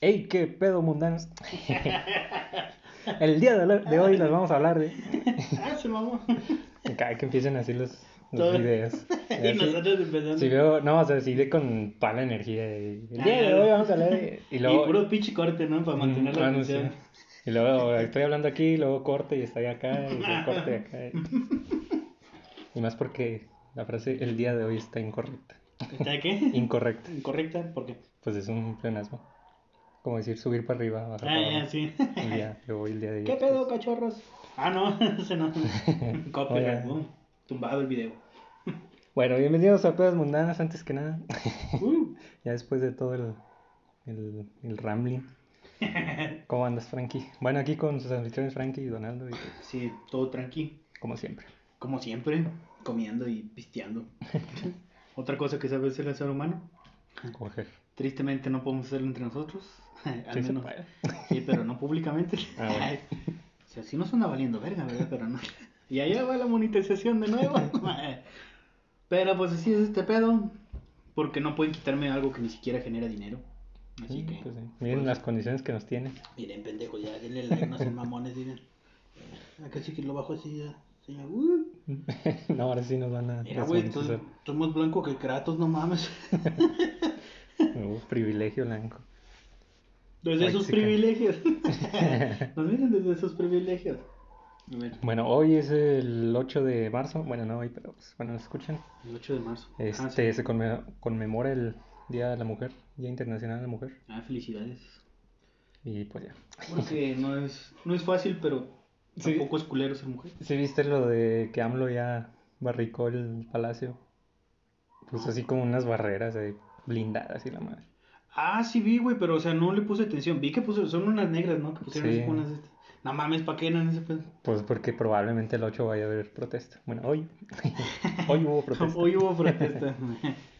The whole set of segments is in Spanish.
¡Ey, qué pedo mundanos! El día de, hoy les vamos a hablar de. Ah. Cada que empiecen así los, los videos. Y nosotros empezando. si veo, no, o sea, si ve con toda la energía. el día de Ah. hoy vamos a hablar de. Y luego. Y puro pinche corte, ¿no? Para mantener Mm, la ah, no, atención. Y luego estoy hablando aquí, luego corte y estoy acá, y luego corte acá. Y más porque la frase el día de hoy está incorrecta. ¿Está qué? Incorrecta. Incorrecta, ¿por qué? Pues es un pleonasmo. Como decir subir para arriba, bajar Ah, para sí. El día, luego el día de hoy. ¿Qué pedo, cachorros? Ah, no, ese no. Copyright, boom. Tumbado el video. Bueno, bienvenidos a Pedas Mundanas, antes que nada. Uh. Ya después de todo el, el, el rambling. ¿Cómo andas, Frankie? Bueno, aquí con sus anfitriones Frankie y Donaldo, y Sí, todo tranqui. como siempre. Como siempre, comiendo y pisteando. Otra cosa que sabe hacer el ser humano. Coger. Tristemente no podemos hacerlo entre nosotros. Al Sí menos. Sí, pero no públicamente. Ah, bueno. O sea, sí nos suena valiendo verga, ¿verdad? Pero no. Y allá va la monetización de nuevo. Pero pues así es este pedo. Porque no pueden quitarme algo que ni siquiera genera dinero. Así Sí, que. pues sí. Miren pues, las condiciones que nos tiene. Miren, pendejos, ya denle like, no sean mamones, miren. Acá sí que lo bajo así ya. Señor, uh. no, ahora sí nos van a Mira, güey, tú- tú más blanco que Kratos, no mames. Uf, privilegio blanco. Desde White sus privilegios. Nos miren desde sus privilegios. Bueno, hoy es el 8 de marzo. Bueno, no hoy, pero pues, bueno, escuchan. el 8 de marzo. Ah, Este, sí. se conme- conmemora el Día de la Mujer, Día Internacional de la Mujer. Ah, felicidades. Y pues ya. Porque no es, no es fácil, pero Sí. tampoco es culero ser mujer. ¿Sí viste lo de que AMLO ya barricó el palacio? Puso así como unas barreras blindadas y la madre. Ah, sí vi, güey, pero o sea, no le puse atención. Vi que puso, son unas negras, ¿no? Que pusieron Sí. así unas. No mames, ¿para qué eran ese pedo? Pues porque probablemente el 8 vaya a haber protesta. Bueno, hoy. hoy hubo protesta. Hoy hubo protesta.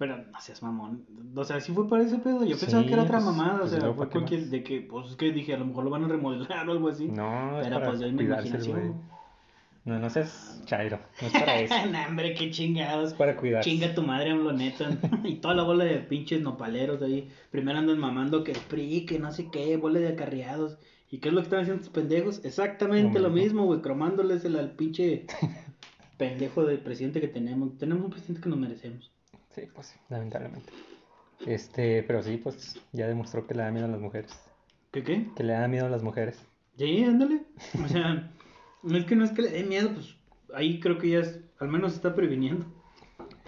Pero no seas mamón. O sea, sí fue para ese pedo. Yo pensaba Sí, que era otra pues, mamada. O pues, sea, fue ¿para qué cualquier. De que, pues es que dije, a lo mejor lo van a remodelar o algo así. No, es Pero para pues en mi imaginación. No, no seas chairo. No es para eso. nah, hombre, qué chingados. Es para cuidarse. Chinga tu madre, AMLO, neta. y toda la bola de pinches nopaleros ahí. Primero andan mamando que el PRI, que no sé qué, bola de acarreados. ¿Y qué es lo que están haciendo estos pendejos? Exactamente Lo lo mismo. mismo, güey, cromándoles el al pinche pendejo del presidente que tenemos. Tenemos un presidente que nos merecemos. Sí, pues sí, lamentablemente. Este, pero sí, pues ya demostró que le da miedo a las mujeres. ¿Qué qué? Que le da miedo a las mujeres. Sí, ándale. O sea, no es que no es que le dé miedo, pues ahí creo que ya es, al menos se está previniendo.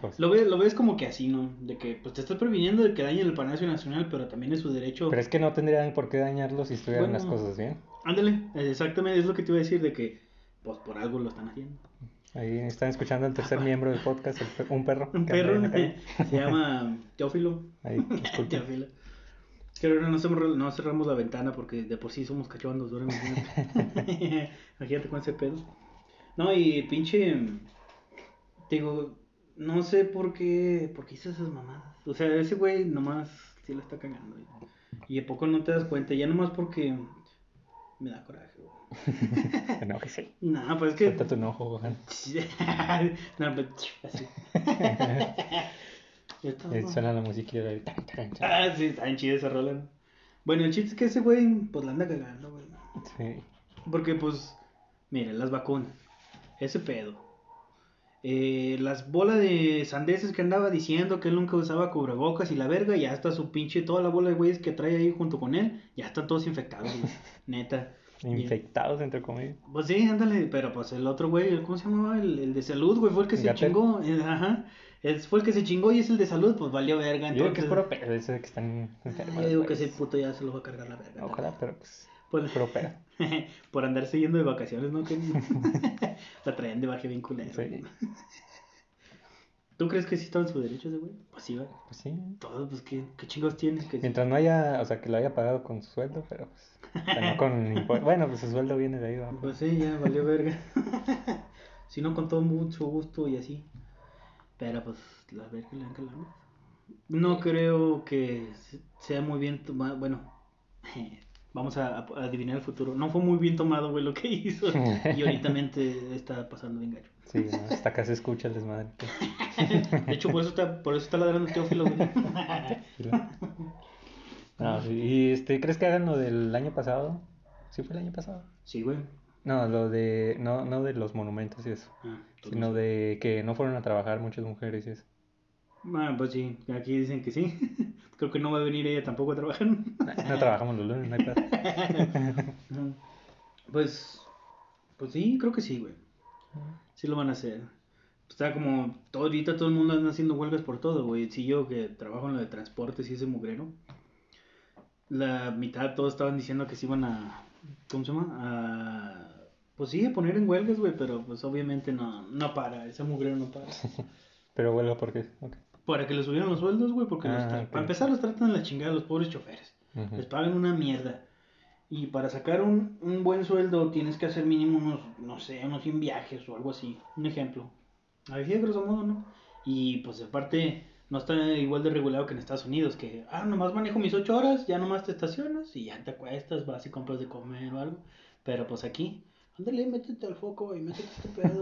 Pues, Lo ves, lo ves como que así, ¿no? De que pues te estás previniendo de que dañen el Palacio Nacional, pero también es su derecho. Pero es que no tendrían por qué dañarlo si estuvieran las cosas bien. Ándale, exactamente, es lo que te iba a decir, de que pues por algo lo están haciendo. Ahí están escuchando al tercer miembro del podcast, el un perro. Un perro se llama Teófilo. Ahí. Teófilo. Es que ahora no, cerramos- no cerramos la ventana porque de por sí somos cachondos, ahora imagínate. Imagínate con ese pedo. No, y pinche. Digo, no sé por qué, por qué hizo esas mamadas. O sea, ese güey nomás sí la está cagando. Y, y a poco no te das cuenta, ya nomás porque me da coraje, güey. No, que sí. No, pues es que. Suelta tu enojo, Gohan. no, pues así. ¿no? suena la musiquilla de... tan, tan, tan. Ah, sí, está bien chida esa rola. ¿no? Bueno, el chiste es que ese güey, pues la anda cagando, güey. Sí. Porque, pues, miren, las vacunas, ese pedo. Eh, las bolas de sandeces que andaba diciendo que él nunca usaba cubrebocas y la verga, ya está su pinche, toda la bola de güeyes que trae ahí junto con él, ya están todos infectados, güey. Neta. Infectados, entre comillas. Pues sí, ándale, pero pues el otro güey, el- ¿cómo se llamaba? El, el de salud, güey, fue el que se Gatell. chingó. eh, ajá. El- fue el que se chingó y es el de salud, pues valió verga. Yo digo que es entonces- puro pedo, eso de que están enfermos. Yo digo que ese puto ya se lo va a cargar la verga. Ojalá, pero pues... Por, Puro pedo. por andarse yendo de vacaciones, ¿no? Que la traían de baje bien culero. Sí. ¿Tú crees que sí está en su derecho ese güey? Pues sí, güey. Pues sí. Todo, pues ¿qué, qué chingos tiene. Que... Mientras no haya, o sea, que lo haya pagado con su sueldo, pero pues... o sea, no con impuestos. Bueno, pues su sueldo viene de ahí, ¿va? Pues sí, ya valió verga. si no, con todo mucho gusto y así. Pero pues la verga le dan calambres. No creo que se- sea muy bien tomado. Bueno, Vamos a, a adivinar el futuro. No fue muy bien tomado, güey, lo que hizo. y ahorita está pasando bien gacho. Sí, no, hasta acá se escucha el desmadre. De hecho, por eso está, por eso está ladrando Teófilo, güey. No, sí. ¿Y este, crees que hagan lo del año pasado? ¿Sí fue el año pasado? Sí, güey. No, lo de, no, no de los monumentos y eso, Ah, sino de que no fueron a trabajar muchas mujeres y eso. Ah, pues sí, aquí dicen que sí. Creo que no va a venir ella tampoco a trabajar. No trabajamos los lunes, no hay pedo. No. Pues, pues sí, creo que sí, güey. Sí lo van a hacer. Está como, todo, ahorita todo el mundo anda haciendo huelgas por todo, güey. Si yo que trabajo en lo de transportes y ese mugrero, la mitad todos estaban diciendo que se iban a, ¿cómo se llama? A, pues sí, a poner en huelgas, güey, pero pues obviamente no, no para, ese mugrero no para. Pero vuelvo porque... ok. Para que les subieran los sueldos, güey, porque los Ah, tra- ok. para empezar los tratan de la chingada los pobres choferes. Les pagan una mierda. Y para sacar un, un buen sueldo tienes que hacer mínimo unos, no sé, unos 100 viajes o algo así. Un ejemplo. Así de grosso modo, ¿no? Y pues aparte no está igual de regulado que en Estados Unidos, que, ah, nomás manejo mis 8 horas, ya nomás te estacionas y ya te acuestas, vas y compras de comer o algo. Pero pues aquí, ándale, métete al foco y métete este pedo.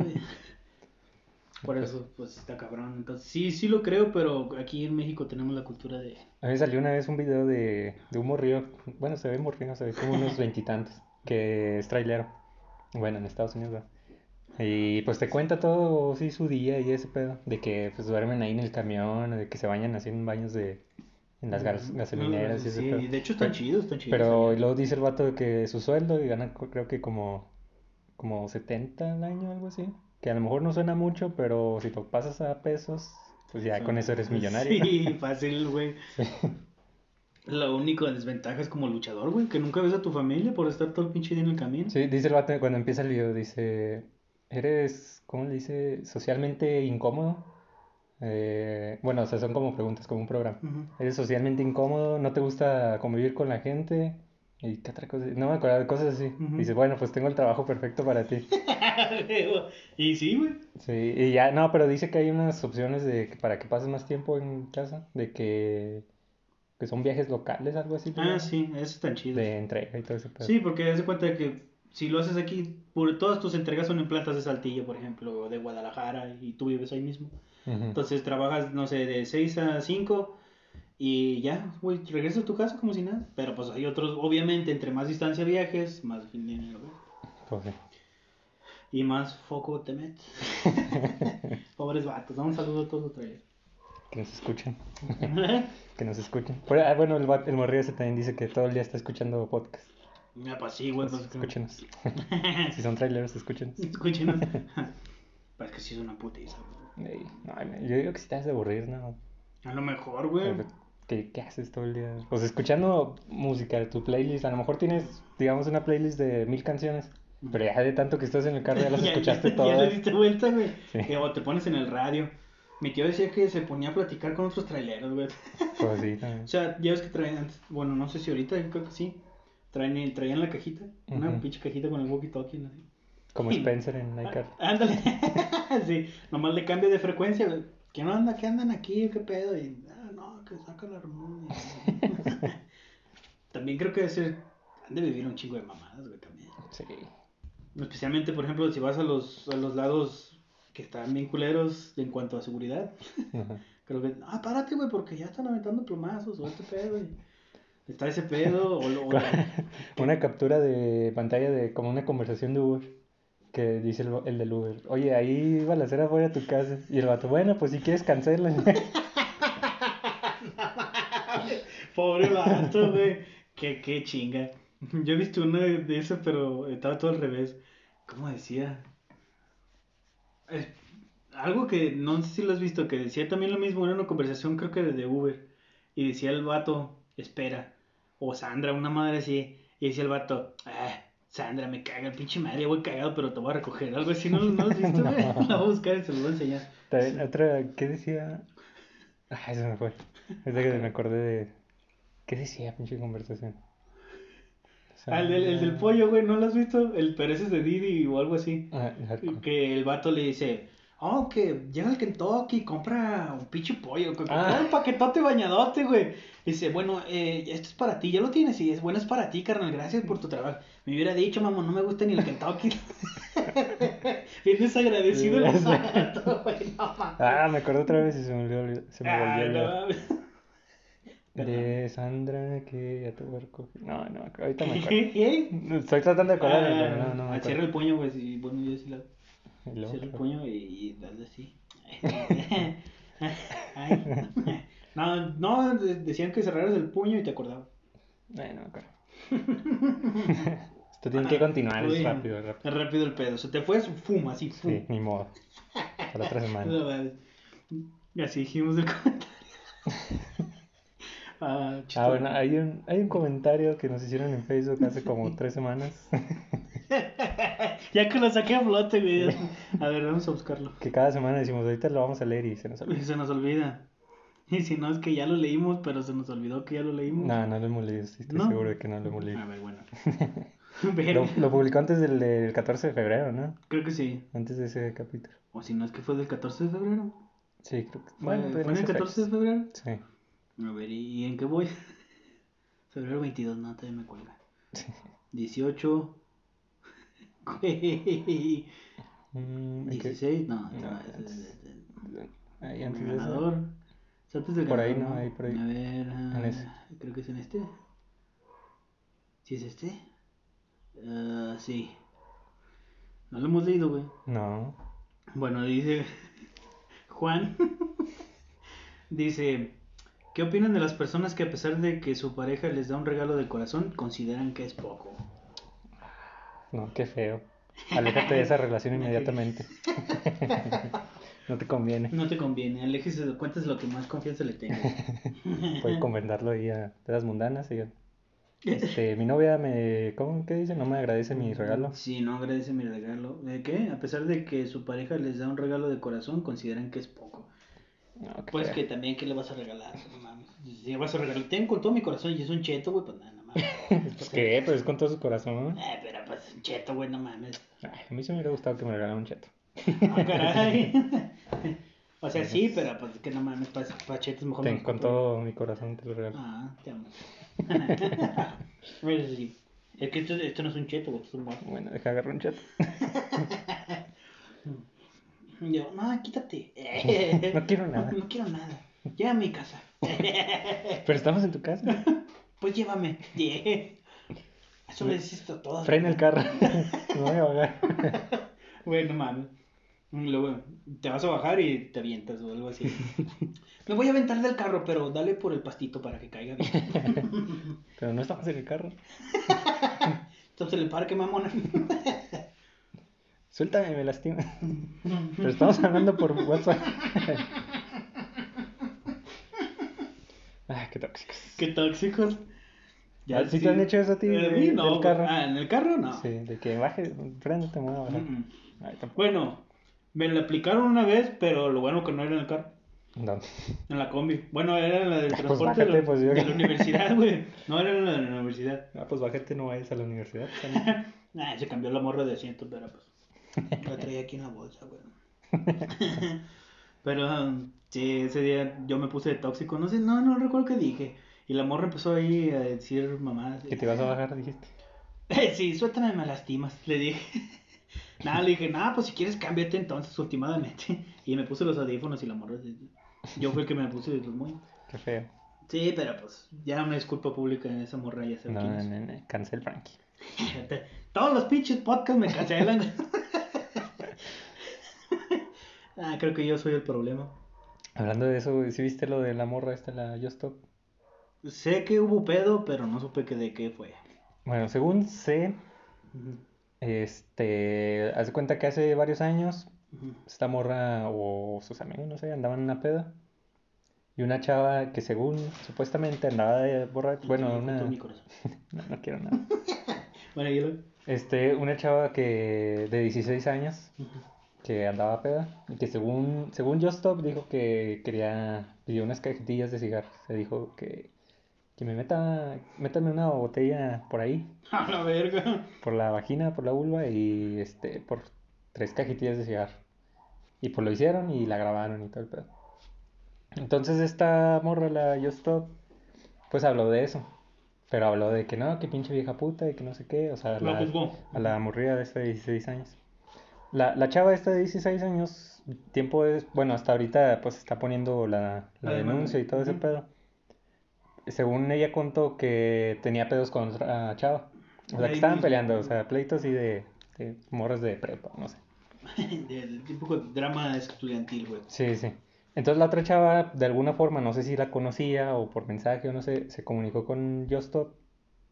Y- Por eso, pues está cabrón. Entonces, sí, sí lo creo, pero aquí en México tenemos la cultura de... A mí salió una vez un video de, de un morrillo, bueno, se ve morrillo, se ve como unos veintitantos, que es trailero. Bueno, en Estados Unidos. Y pues te cuenta todo, sí, su día y ese pedo, de que pues duermen ahí en el camión, de que se bañan así en baños de, en las gas- gasolineras y ese Sí, y de hecho están Pero- chidos, están chidos. Pero allá. luego dice el vato de que su sueldo y gana creo que como, como 70 al año, algo así. Que a lo mejor no suena mucho, pero si te pasas a pesos, pues ya con eso eres millonario. Sí, fácil, güey. Lo único de desventaja es como luchador, güey, que nunca ves a tu familia por estar todo el pinche día en el camino. Sí, dice el vato cuando empieza el video, dice, eres, ¿cómo le dice? Socialmente incómodo. Eh, bueno, o sea, son como preguntas, como un programa. Eres socialmente incómodo, no te gusta convivir con la gente. ¿Y qué otra cosa? No me acuerdo de cosas así. Ujú. Dice, bueno, pues tengo el trabajo perfecto para ti. y sí, güey. Sí, y ya, no, pero dice que hay unas opciones de que para que pases más tiempo en casa, de que, que son viajes locales, algo así. Ah, sí, eso están chidos. De entrega y todo pedo. Sí, porque haz de cuenta de que si lo haces aquí, por, todas tus entregas son en plantas de Saltillo, por ejemplo, o de Guadalajara, y tú vives ahí mismo. Entonces trabajas, no sé, de 6 a 5 y ya, güey, regresas a tu casa como si nada. Pero pues hay otros, obviamente, entre más distancia viajes, más dinero, güey. Pues. Y más foco te metes. Pobres vatos, un saludo a todos los trailers. Que nos escuchen, que nos escuchen. Pero, ah, bueno, el, el morrillo ese también dice que todo el día está escuchando podcast. Ya, pues sí, güey, Pues, pues escúchenos. si son traileros, escúchenos. Escúchenos. Pues que sí es una putiza, güey. Ey, no, yo digo que si te has de aburrir, ¿no? A lo mejor, güey. ¿Qué, qué haces todo el día? Pues escuchando música de tu playlist. A lo mejor tienes, digamos, una playlist de mil canciones. Pero ya de tanto que estás en el carro ya las escuchaste ya, todas. Ya le diste vuelta, güey. Sí. Que, O te pones en el radio. Mi tío decía que se ponía a platicar con otros traileros, güey. Pues sí, también. O sea, ya ves que traen antes, bueno, no sé si ahorita, yo creo que sí. Traen, traían la cajita, una Ujú. pinche cajita con el walkie-talkie, así. Como Spencer en iCar. Ah, Ándale. sí, nomás le cambia de frecuencia, güey. ¿Qué no anda? ¿Qué andan aquí? ¿Qué pedo? Y, que saca la armonía. también creo que debe ser, han de vivir un chingo de mamadas, güey, también. Sí. Especialmente, por ejemplo, si vas a los, a los lados que están bien culeros en cuanto a seguridad. Ajá. Creo que, ah, párate, güey, porque ya están aventando plomazos o este pedo, güey. Está ese pedo, o, lo- o Una captura de pantalla de como una conversación de Uber. Que dice el, el del Uber. Oye, ahí va a hacer afuera de tu casa. Y el vato, bueno, pues si quieres cancela. Pobre vato, güey. Qué, qué chinga. Yo he visto una de esas, pero estaba todo al revés. ¿Cómo decía? Algo que no sé si lo has visto, que decía también lo mismo, era una conversación creo que de, de Uber. Y decía el vato, espera. O Sandra, una madre así. Y decía el vato, ah, Sandra, me caga el pinche madre, voy cagado, pero te voy a recoger. Algo así, ¿no, ¿no lo has visto, güey? La voy a buscar y se lo voy a enseñar. También otra, ¿qué decía? Ah, eso me fue. Es de que me acordé de. ¿Qué decía, pinche conversación? O sea, Ah, el, del- el del pollo, güey, ¿no lo has visto? El pero ese es de Didi o algo así. Ah, ah, Que el vato le dice, Oh, que llega el Kentucky y compra un pinche pollo, que compra Ah. un paquetote bañadote, güey. Dice, bueno, eh, esto es para ti, ya lo tienes, y es bueno, es para ti, carnal, gracias por tu trabajo. Me hubiera dicho, mamá, no me gusta ni el Kentucky. Bien desagradecido el vato, güey, no. Ah, me acuerdo otra vez y se me olvidó, se me volvió a Ay, no olvidar. mames. De Sandra que ya te voy a recoger. No, no, ahorita me acuerdo. ¿Qué? Estoy tratando de acordarme, Ah, pero no, no me Cierra el puño, güey, y bueno, yo sí la... Luego, Cierra el puño y, y dale así. Ay. No, no, de- decían que cerraras el puño y te acordabas. Ay, no me acuerdo. Esto tiene que continuar, es rápido, rápido. Es rápido el pedo. Se te fue, fuma, así, fum. Sí, ni modo. Para la otra semana. No. Y así dijimos el comentario. Ah, Ah, bueno, hay un, hay un comentario que nos hicieron en Facebook hace como tres semanas. Ya que lo saqué a flote, güey. A ver, vamos a buscarlo. Que cada semana decimos, ahorita lo vamos a leer y se nos Y olvida. se nos olvida. Y si no, es que ya lo leímos, pero se nos olvidó que ya lo leímos. No, no lo hemos leído, estoy ¿No? seguro de que no lo hemos A leído. ver, bueno. Lo, lo publicó antes del, del 14 de febrero, ¿no? creo que sí. Antes de ese capítulo. O si no, es que fue del 14 de febrero. Sí, creo que. ¿Fue, Bueno, ¿fue pero en el sé 14 de fechas. febrero? Sí. A ver, ¿y en qué voy? Febrero 22, no, todavía me cuelga. 18. Güey. Mm, ¿en qué? 16, no, no, Ahí antes de ganador. Antes del Por ahí, ¿no? Ahí, por ahí. A ver, ah, En creo que es en este. ¿Sí es este? Ah, sí. No lo hemos leído, güey. No. Bueno, dice Juan. dice, ¿qué opinan de las personas que a pesar de que su pareja les da un regalo de corazón, consideran que es poco? No, qué feo. Aléjate de esa relación inmediatamente. no te conviene. No te conviene, aléjese de cuentas lo que más confianza le tenga. Puedes comentarlo ahí a pedas mundanas y. Este, mi novia me, ¿cómo qué dice? No me agradece mi regalo. Sí, no agradece mi regalo. ¿De qué? A pesar de que su pareja les da un regalo de corazón, consideran que es poco. No, Pues que también, ¿qué le vas a regalar? No mames. Si le vas a regalar, ten con todo mi corazón y es un cheto, güey, pues nada, no mames. Pues qué, pues es con todo su corazón. Eh, pero pues un cheto, güey, no mames. Ay, a mí sí me hubiera gustado que me regalaran un cheto. Ah, caray. O sea, sí, pero pues que no mames, para pa chetos mejor Ten, me con todo mi corazón te lo regalo. Ah, te amo. Bueno, sí. Es que esto, esto no es un cheto, güey, esto es un muerto. Bueno, deja agarrar un cheto. Yo, no, quítate. No quiero nada. No quiero nada. Llévame a mi casa. Pero estamos en tu casa. Pues llévame. Eso le dices a todas. Frena el carro. Me voy a bajar. Güey, no mames. Y Luego te vas a bajar y te avientas o algo así. Me voy a aventar del carro, pero dale por el pastito para que caiga bien. Pero no estamos en el carro. Entonces el parque, mamona. Suéltame, me lastima. Pero estamos hablando por WhatsApp. Ay, qué tóxicos. Qué tóxicos. Ah, ¿sí te han hecho eso a ti Eh, de- mí no, del carro? Ah, en el carro no. Sí, de que baje, prende, te. Mm, mm. Bueno, me la aplicaron una vez, pero lo bueno que no era en el carro. No. En la combi. Bueno, era en la del Pues transporte de, bájate, la, pues, yo- de la universidad, güey. No, era en la de la universidad. Ah, pues bájate, no vayas a la universidad. Ah, se cambió la morra de asiento, pero pues. La traía aquí en la bolsa, güey. Pero um, sí, ese día yo me puse de tóxico. No sé, no, no recuerdo qué dije. Y la morra empezó ahí a decir mamadas. Que te ibas a bajar, dijiste. Sí, suéltame, me lastimas, le dije. Nada, le dije, nada, pues si quieres cámbiate entonces, últimamente. Y me puse los audífonos y la morra. Yo fui el que me puse los muy. Qué feo. Sí, pero pues ya una disculpa pública en esa morra ya sabe No, no, no, no, cancel Frankie. Todos los pinches podcasts me cancelan. Ah, creo que yo soy el problema. Hablando de eso, ¿sí viste lo de la morra esta, la Just Stop? Sé que hubo pedo, pero no supe que de qué fue. Bueno, según sé, este, haz de cuenta que hace varios años esta morra o sus amigos, no sé, andaban en una peda. Y una chava que según supuestamente andaba de borracha, bueno, una... mi corazón. No, no quiero nada. Bueno, yo lo... Este, una chava que de 16 años Ujú. Que andaba peda y que según según Just Stop dijo que quería pidió unas cajetillas de cigarros. Se dijo que que me meta métame una botella por ahí, A la verga. por la vagina, por la vulva y este por tres cajetillas de cigarro. Y pues lo hicieron y la grabaron y todo el pedo. Entonces esta morra, la Just Stop, pues habló de eso. Pero habló de que no, que pinche vieja puta y que no sé qué. O sea, la, juzgó. a la morrida de esta de 16 años. La, la chava esta de 16 años, tiempo es, bueno, hasta ahorita pues está poniendo la, la denuncia y todo ese pedo. Según ella contó que tenía pedos con otra chava. O sea, que estaban peleando, o sea, pleitos así de, de morras de prepa, no sé. Del típico drama estudiantil, güey. Sí, sí. Entonces la otra chava, de alguna forma, no sé si la conocía o por mensaje o no sé, se comunicó con Justop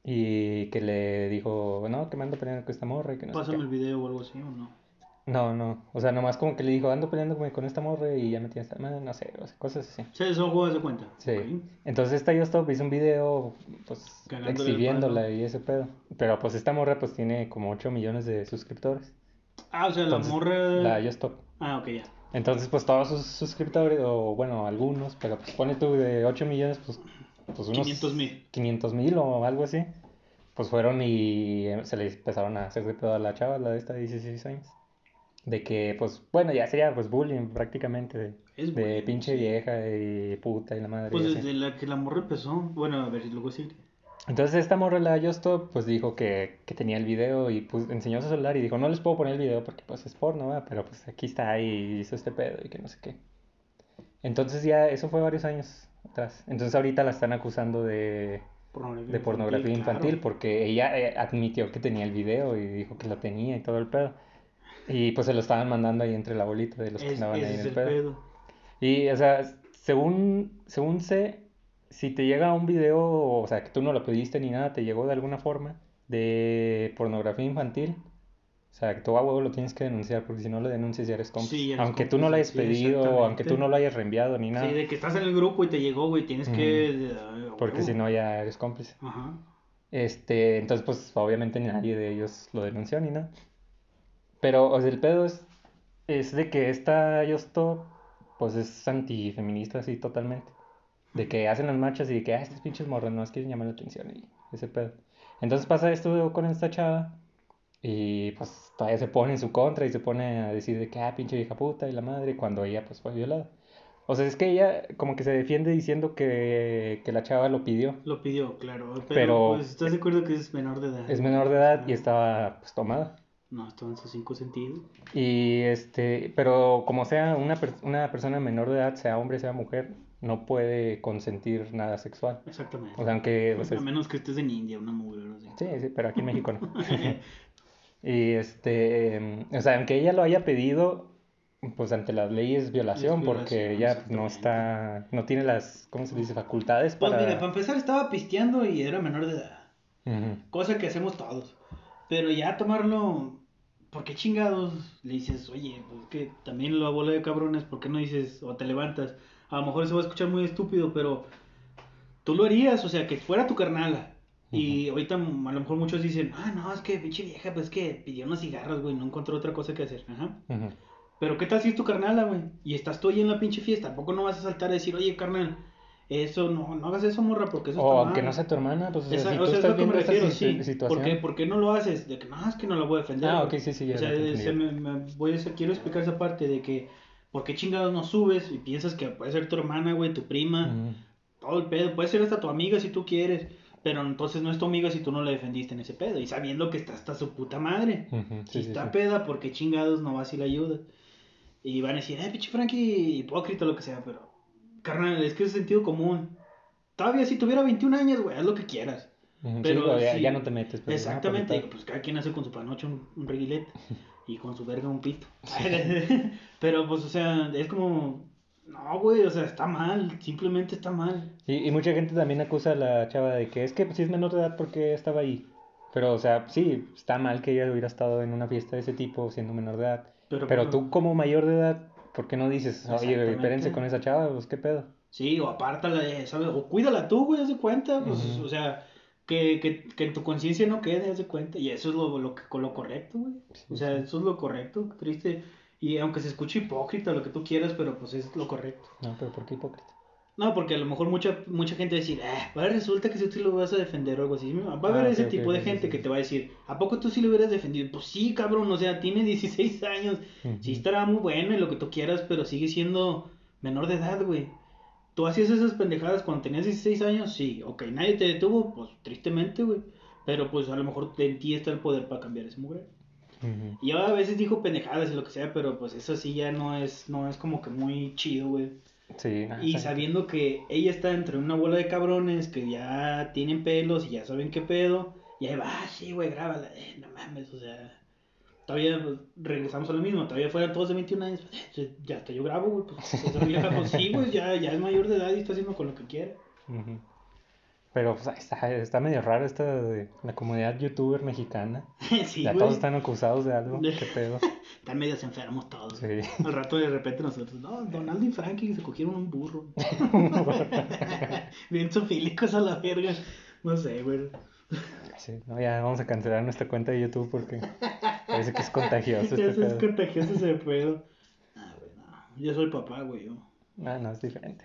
y que le dijo, no, que me ando peleando con esta morra y que no sé Pásame qué. el video o algo así, ¿o no? No, no, o sea, nomás como que le dijo, ando peleándome con esta morra y ya me tienes, no, no sé, o sea, cosas así. Se desahogó, de cuenta. Sí. Ok. Entonces esta Justop hizo un video, pues, Cagándole el exhibiéndola y ese pedo. Pero pues esta morra, pues, tiene como 8 millones de suscriptores. Ah, o sea, Entonces, la morra. La Justop. Ah, ok, ya. Entonces, pues todos sus suscriptores, o bueno, algunos, pero pues pone tú de 8 millones, pues, pues unos 500,000. 500 mil o algo así. Pues fueron y eh, se le empezaron a hacer de pedo a la chava, la de esta de 16 años. De que, pues, bueno, ya sería pues bullying prácticamente. De, Es de bullying, pinche sí. vieja y puta y la madre. Pues desde la que la morra empezó. Bueno, a ver, luego sí. Entonces esta morra, la Justo, pues dijo que, que tenía el video y pues enseñó su celular y dijo, no les puedo poner el video porque pues es porno, ¿verdad? Pero pues aquí está y hizo este pedo y que no sé qué. Entonces ya, eso fue varios años atrás. Entonces ahorita la están acusando de, Pornografía de pornografía infantil claro. porque ella eh, admitió que tenía el video y dijo que lo tenía y todo el pedo. Y pues se lo estaban mandando ahí entre la bolita de los que Es, andaban ese ahí en el pedo. pedo. Y, o sea, según, según sé, si te llega un video, o sea, que tú no lo pediste ni nada, te llegó de alguna forma de pornografía infantil, o sea, que tú a huevo lo tienes que denunciar, porque si no lo denuncias ya eres cómplice. Sí, aunque tú no lo hayas sí, pedido, o aunque tú no lo hayas reenviado ni nada, Sí, de que estás en el grupo y te llegó, güey, tienes que. porque huevo. si no ya eres cómplice. Ajá. Este, entonces, pues, obviamente nadie de ellos lo denunció ni nada. Pero, o sea, el pedo es, es de que esta Justo, pues, es antifeminista así totalmente. De que hacen las marchas y de que, ah, estas pinches morras no quieren llamar la atención y ese pedo. Entonces pasa esto con esta chava y, pues, todavía se pone en su contra y se pone a decir de que, ah, pinche vieja puta y la madre, cuando ella, pues, fue violada. O sea, es que ella como que se defiende diciendo que, que la chava lo pidió. Lo pidió, claro. Pero, Pero- pues, ¿estás de acuerdo que es menor de edad? Es menor de edad y estaba, pues, tomada. No, estaba en sus cinco sentidos. Y este, pero como sea una, per- una persona menor de edad, sea hombre, sea mujer, no puede consentir nada sexual. Exactamente. O sea, aunque, pues, a menos que estés en India, una mujer o así. sí, sí, pero aquí en México no. Y este, em, o sea, aunque ella lo haya pedido, pues ante las leyes es violación, Es porque violación, ella pues, no está, no tiene las, ¿cómo se dice? Facultades Pues para... mira, para empezar estaba pisteando y era menor de edad. Cosa que hacemos todos. Pero ya tomarlo, ¿por qué chingados? Le dices, oye, pues que también lo bola de cabrones, ¿por qué no dices o te levantas? A lo mejor se va a escuchar muy estúpido, pero tú lo harías, o sea, que fuera tu carnala. Y ahorita a lo mejor muchos dicen, ah, no, es que pinche vieja, pues que pidió unos cigarros, güey, no encontró otra cosa que hacer. Ajá. Pero ¿qué tal si es tu carnala, güey? Y estás tú ahí en la pinche fiesta, tampoco no vas a saltar a decir, oye, carnal, eso, no, no hagas eso, morra, porque eso O está aunque mal". no sea tu hermana, pues Esa- si o sea, es estás me viendo esta refiero, sí. situación... ¿Por qué, por qué no lo haces? De que no, es que no la voy a defender. Ah, ok, sí, sí, ya O sea, se me, me- voy a quiero explicar esa parte de que, ¿por qué chingados no subes y piensas que puede ser tu hermana, güey, tu prima? Todo el pedo. Puede ser hasta tu amiga si tú quieres. Pero entonces no es tu amiga si tú no la defendiste en ese pedo. Y sabiendo que está hasta su puta madre. Si sí, sí, está sí. peda, ¿por qué chingados no vas y la ayudas? Y van a decir, eh, pinche Frankie, hipócrita lo que sea, pero. Carnal, es que es sentido común. Todavía si tuviera 21 años, güey, haz lo que quieras. Sí, Pero ya, sí. ya no te metes. pero, ah, Exactamente, pues, pues cada quien hace con su panoche un, un reguilete y con su verga un pito. Pero pues, o sea, es como, no, güey, o sea, está mal, simplemente está mal. Y, y mucha gente también acusa a la chava de que es que pues, si es menor de edad porque estaba ahí. Pero, o sea, sí, está mal que ella hubiera estado en una fiesta de ese tipo siendo menor de edad. Pero, Pero tú como mayor de edad, ¿por qué no dices, oye, espérense con esa chava, pues qué pedo? Sí, o apártala, de, ¿sabes? O cuídala tú, güey, haz de cuenta, pues, o sea, que, que, que en tu conciencia no quede, haz de cuenta. Y eso es lo, lo, que- lo correcto, güey. Sí, O sea, sí. eso es lo correcto, triste. Y aunque se escuche hipócrita, lo que tú quieras, pero pues es lo correcto. No, pero ¿por qué hipócrita? No, porque a lo mejor mucha mucha gente va a decir, ah, ahora resulta que si tú lo vas a defender o algo así. Va a haber Ah, ese ok, tipo de gente sí. que te va a decir, ¿a poco tú sí lo hubieras defendido? Pues sí, cabrón, o sea, tiene 16 años. Ujú. Sí estará muy bueno y lo que tú quieras, pero sigue siendo menor de edad, güey. ¿Tú hacías esas pendejadas cuando tenías 16 años? Sí, ok, nadie te detuvo, pues tristemente, güey. Pero pues a lo mejor en ti está el poder para cambiar ese mujer. Ujú. Y yo a veces dijo pendejadas y lo que sea, pero pues eso sí ya no es, no es como que muy chido, güey. Sí, Y sabiendo que ella está entre una bola de cabrones que ya tienen pelos y ya saben qué pedo, y ahí va, ah, sí, güey, grábala, eh, no mames, o sea, todavía pues, regresamos a lo mismo, todavía fueran todos de 21 años, pues, eh, ya hasta yo grabo, güey, pues, pues sí, güey, ya, ya es mayor de edad y está haciendo con lo que quiere. ujú. Pero pues, está, está medio raro esta de la comunidad youtuber mexicana. sí, ya güey, todos están acusados de algo. ¿Qué pedo? están medios enfermos todos. Sí. Al rato de repente nosotros, no, Donaldo y Frankie se cogieron un burro. Bien sofílicos a la verga. No sé, güey. Sí, no, ya vamos a cancelar nuestra cuenta de YouTube porque parece que es contagioso este Eso es pedo. contagioso ese pedo. Ah, güey, no. Yo soy papá, güey, yo. Ah, no, es diferente.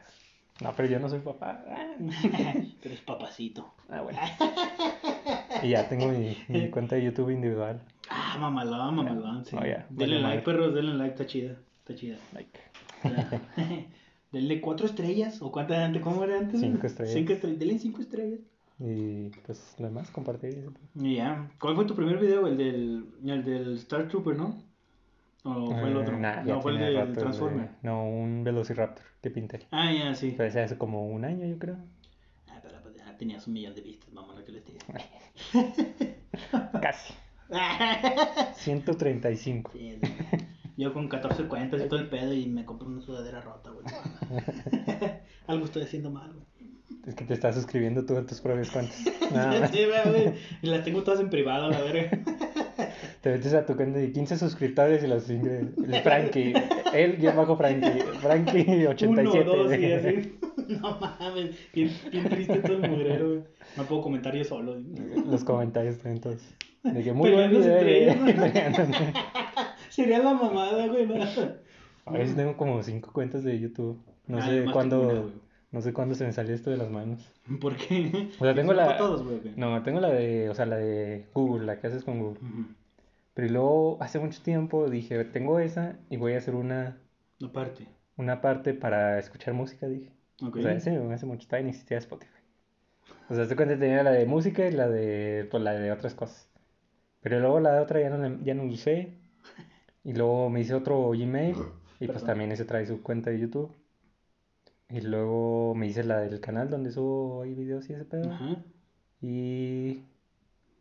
No, pero yo no soy papá. Pero es papacito. Ah, bueno. Y ya tengo mi, mi cuenta de YouTube individual. Ah, mamalón, mamalón, sí. Oh, ya, denle vale like, madre. perros, denle like, está chida. Está chida. Like. Denle cuatro estrellas. ¿O cuántas antes? ¿Cómo era antes? Cinco estrellas. Cinco estrellas. Denle cinco estrellas. Y pues lo demás, compartir. ya. ¿Cuál fue tu primer video? El del, el del Star Trooper, ¿no? ¿O fue el Eh, otro? nah, no, fue el del Transformer. de- No, un Velociraptor que pinté. Ah, ya, sí. Pero ese hace como un año, yo creo. Ah, pero pues, ya tenías un millón de vistas, mamá, no que les diga. Casi. 135. Sí, sí. Yo con 14 cuentas y todo el pedo y me compré una sudadera rota, güey. Algo estoy haciendo mal, güey. Es que te estás suscribiendo tú a tus propias cuentas. Más. Sí, güey, Y las tengo todas en privado, la verga. Te metes a tu cuenta de 15 suscriptores y los El Frankie. Él, guion bajo Frankie. Frankie 87. Uno, dos y así. No mames. Bien, bien triste todo el mugrero. No puedo comentar yo solo. Los comentarios todos. De que muy buen video. eh. Sería la mamada, güey. ¿no? A veces tengo como 5 cuentas de YouTube. No Ah, sé cuándo. no sé cuándo se me salió esto de las manos. ¿Por qué? O sea, tengo la. No, tengo la de. O sea, la de Google, la que haces con Google. Pero luego, hace mucho tiempo dije, tengo esa y voy a hacer una, Aparte. una parte para escuchar música, dije. Ok. O sea, hace mucho tiempo ni existía Spotify. O sea, te cuenta tenía la de música y la de, pues, la de otras cosas. Pero luego la de otra ya no, ya no usé. Y luego me hice otro Gmail y pues Perdón. también ese trae su cuenta de YouTube. Y luego me hice la del canal donde subo ahí videos y ese pedo. Ajá. Y,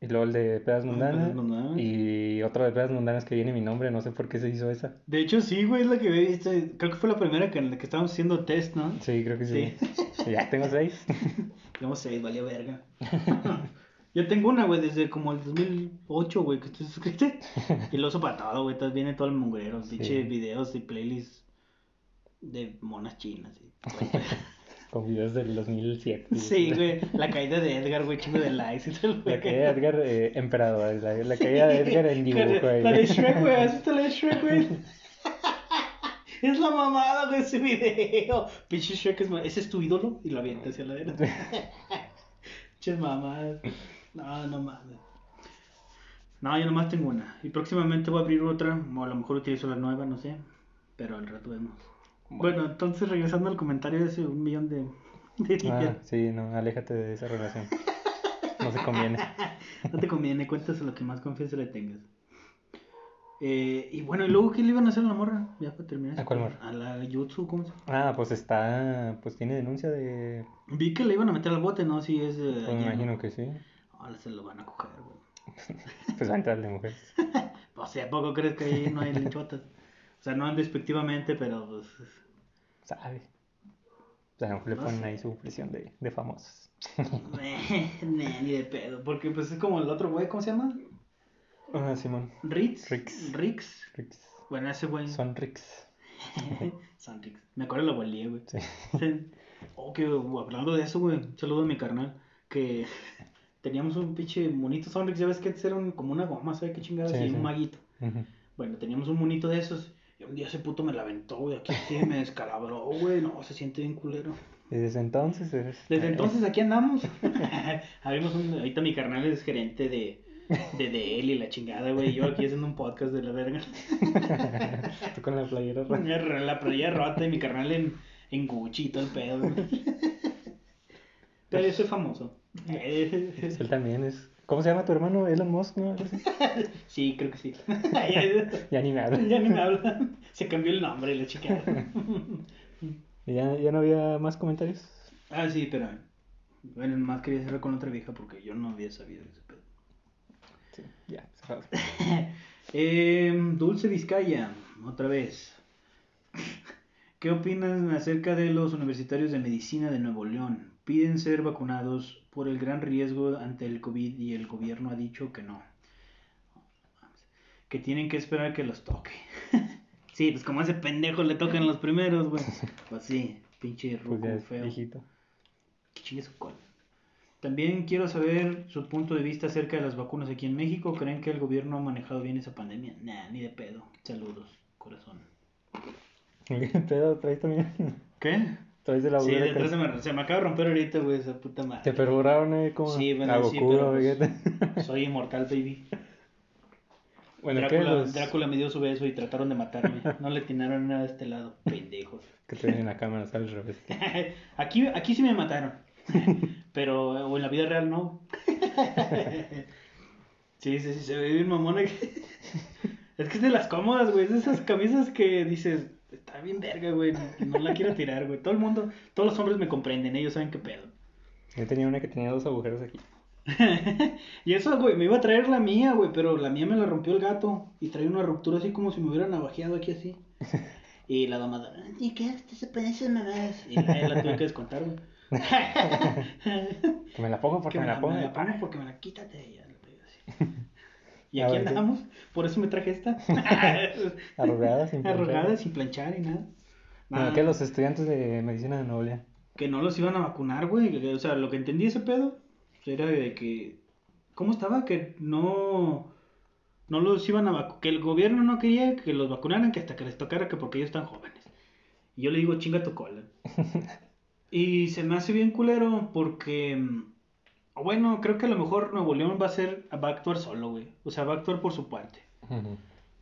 y luego el de Pedas Ah, Mundanas. Pedas Mundanas. Y otro de Pedas Mundanas que viene mi nombre, no sé por qué se hizo esa. De hecho, sí, güey, es la que visto. Creo que fue la primera que, en la que estábamos haciendo test, ¿no? Sí, creo que sí. Ya tengo seis. Tenemos seis, valió verga. Yo tengo una, güey, desde como el 2008, güey, que estoy suscrito. Y lo uso para todo, güey. Viene todo el mugrero. Sí. videos y playlists de monas chinas. y- Con videos del 2007. Sí, güey. La caída de Edgar, güey, chingo de likes y todo el La caída de Edgar, eh, emperador. La, la caída de Edgar en dibujo. ahí. La de Shrek, güey. ¿Has visto la de Shrek, güey? Es la mamada de ese video. Pinche Shrek es Ese es tu ídolo y la avienta hacia la derecha. Pinches mamadas. No, no mames. No, yo nomás tengo una. Y próximamente voy a abrir otra. O a lo mejor utilizo la nueva, no sé. Pero al rato vemos. Bueno, entonces regresando al comentario de ese un millón de. de Ah, sí, no, aléjate de esa relación. No se conviene. No te conviene, cuentas a lo que más confianza le tengas. Eh, y bueno, ¿y luego qué le iban a hacer a la morra? Ya para terminar. ¿A cuál morra? A la Jutsu, ¿cómo se llama? Ah, pues está, pues tiene denuncia de, Vi que le iban a meter al bote, ¿no? Si es. eh, pues me imagino ¿no? que sí. Ahora se lo van a coger, güey. Pues va a entrar de mujeres. Sea, ¿a poco crees que ahí no hay linchotas? O sea, no despectivamente, pero pues. Sabe. O sea, mejor le No ponen sé. ahí su presión de, de famosos. Ni de pedo. Porque pues es como el otro güey, ¿cómo se llama? Ah, Simón. Ritz. Rix. Rix. Rix. Bueno, ese güey. Son Rix. Son Rix. Me acuerdo de la abuelía, güey. Sí. Oh, que uh, hablando de eso, güey. Saludo a mi carnal. Que teníamos un pinche monito Sonrix. Ya ves que antes era un- como una goma, ¿sabes qué chingadas? Sí, un maguito. Bueno, teníamos un monito de esos. Y un día ese puto me la aventó, güey. Aquí sí me descalabró, güey. No, se siente bien culero. Y desde entonces es... Desde entonces aquí andamos. Abrimos un... Ahorita mi carnal es gerente de, de, de él y la chingada, güey. Yo aquí haciendo un podcast de la verga. Tú con la playera rota. La playera rota y mi carnal en, en Gucci y todo el pedo. güey. Pero yo soy famoso. Él también es... ¿Cómo se llama tu hermano? Elon Musk, ¿no? Sí, creo que sí. Ya ni me habla. Ya ni me habla. Se cambió el nombre la chica. ¿Y ya, ya no había más comentarios? Ah, sí, pero. Bueno, más quería cerrar con otra vieja porque yo no había sabido ese pedo. Sí, ya, cerrado. Eh, Dulce Vizcaya, otra vez. ¿Qué opinan acerca de los universitarios de medicina de Nuevo León? Piden ser vacunados por el gran riesgo ante el COVID y el gobierno ha dicho que no. Que tienen que esperar que los toque. sí, pues como a ese pendejo le tocan los primeros, güey. Pues sí, pinche Pues ruco feo. viejito. Que chingue su cola. También quiero saber su punto de vista acerca de las vacunas aquí en México. ¿Creen que el gobierno ha manejado bien esa pandemia? Nah, ni de pedo. Saludos, corazón. ¿Qué pedo traes también? ¿Qué? Traes de la Sí, detrás se me, se me acaba de romper ahorita, güey, esa puta Te madre. perforaron, eh, como Sí, bueno, a sí, Goku, pero a pues-. Soy inmortal, baby. Bueno, ¿qué? Drácula, Los Drácula me dio su beso y trataron de matarme. No le tiraron nada de este lado, pendejos. que te ven en la cámara, ¿sabes? Al revés. Aquí, aquí sí me mataron. Pero, o en la vida real no. Sí, sí, sí, se ve bien mamona. Es que es de las cómodas, güey. Es de esas camisas que dices, está bien verga, güey. No la quiero tirar, güey. Todo el mundo, todos los hombres me comprenden, ellos saben qué pedo. Yo tenía una que tenía dos agujeros aquí. y eso, güey, me iba a traer la mía, güey, pero la mía me la rompió el gato y traía una ruptura así como si me hubieran navajeado aquí así. Y la domada, ¿y qué? Te se pueden esas mamadas. Y la, la tuve que descontar, güey. Que me la pongo porque Que me la pongo. me la pongo porque me la quítate y ya así. Y aquí ver, andamos, por eso me traje esta. Arrugada, sin planchar. Arrugada, sin planchar y nada. Nada, que los estudiantes de medicina de León. que no los iban a vacunar, güey. O sea, lo que entendí ese pedo era de que. ¿Cómo estaba? Que no. No los iban a vacunar. Que el gobierno no quería que los vacunaran, que hasta que les tocara, que porque ellos están jóvenes. Y yo le digo, chinga tu cola. y se me hace bien culero porque. Bueno, creo que a lo mejor Nuevo León va a ser. Va a actuar solo, güey. O sea, va a actuar por su parte.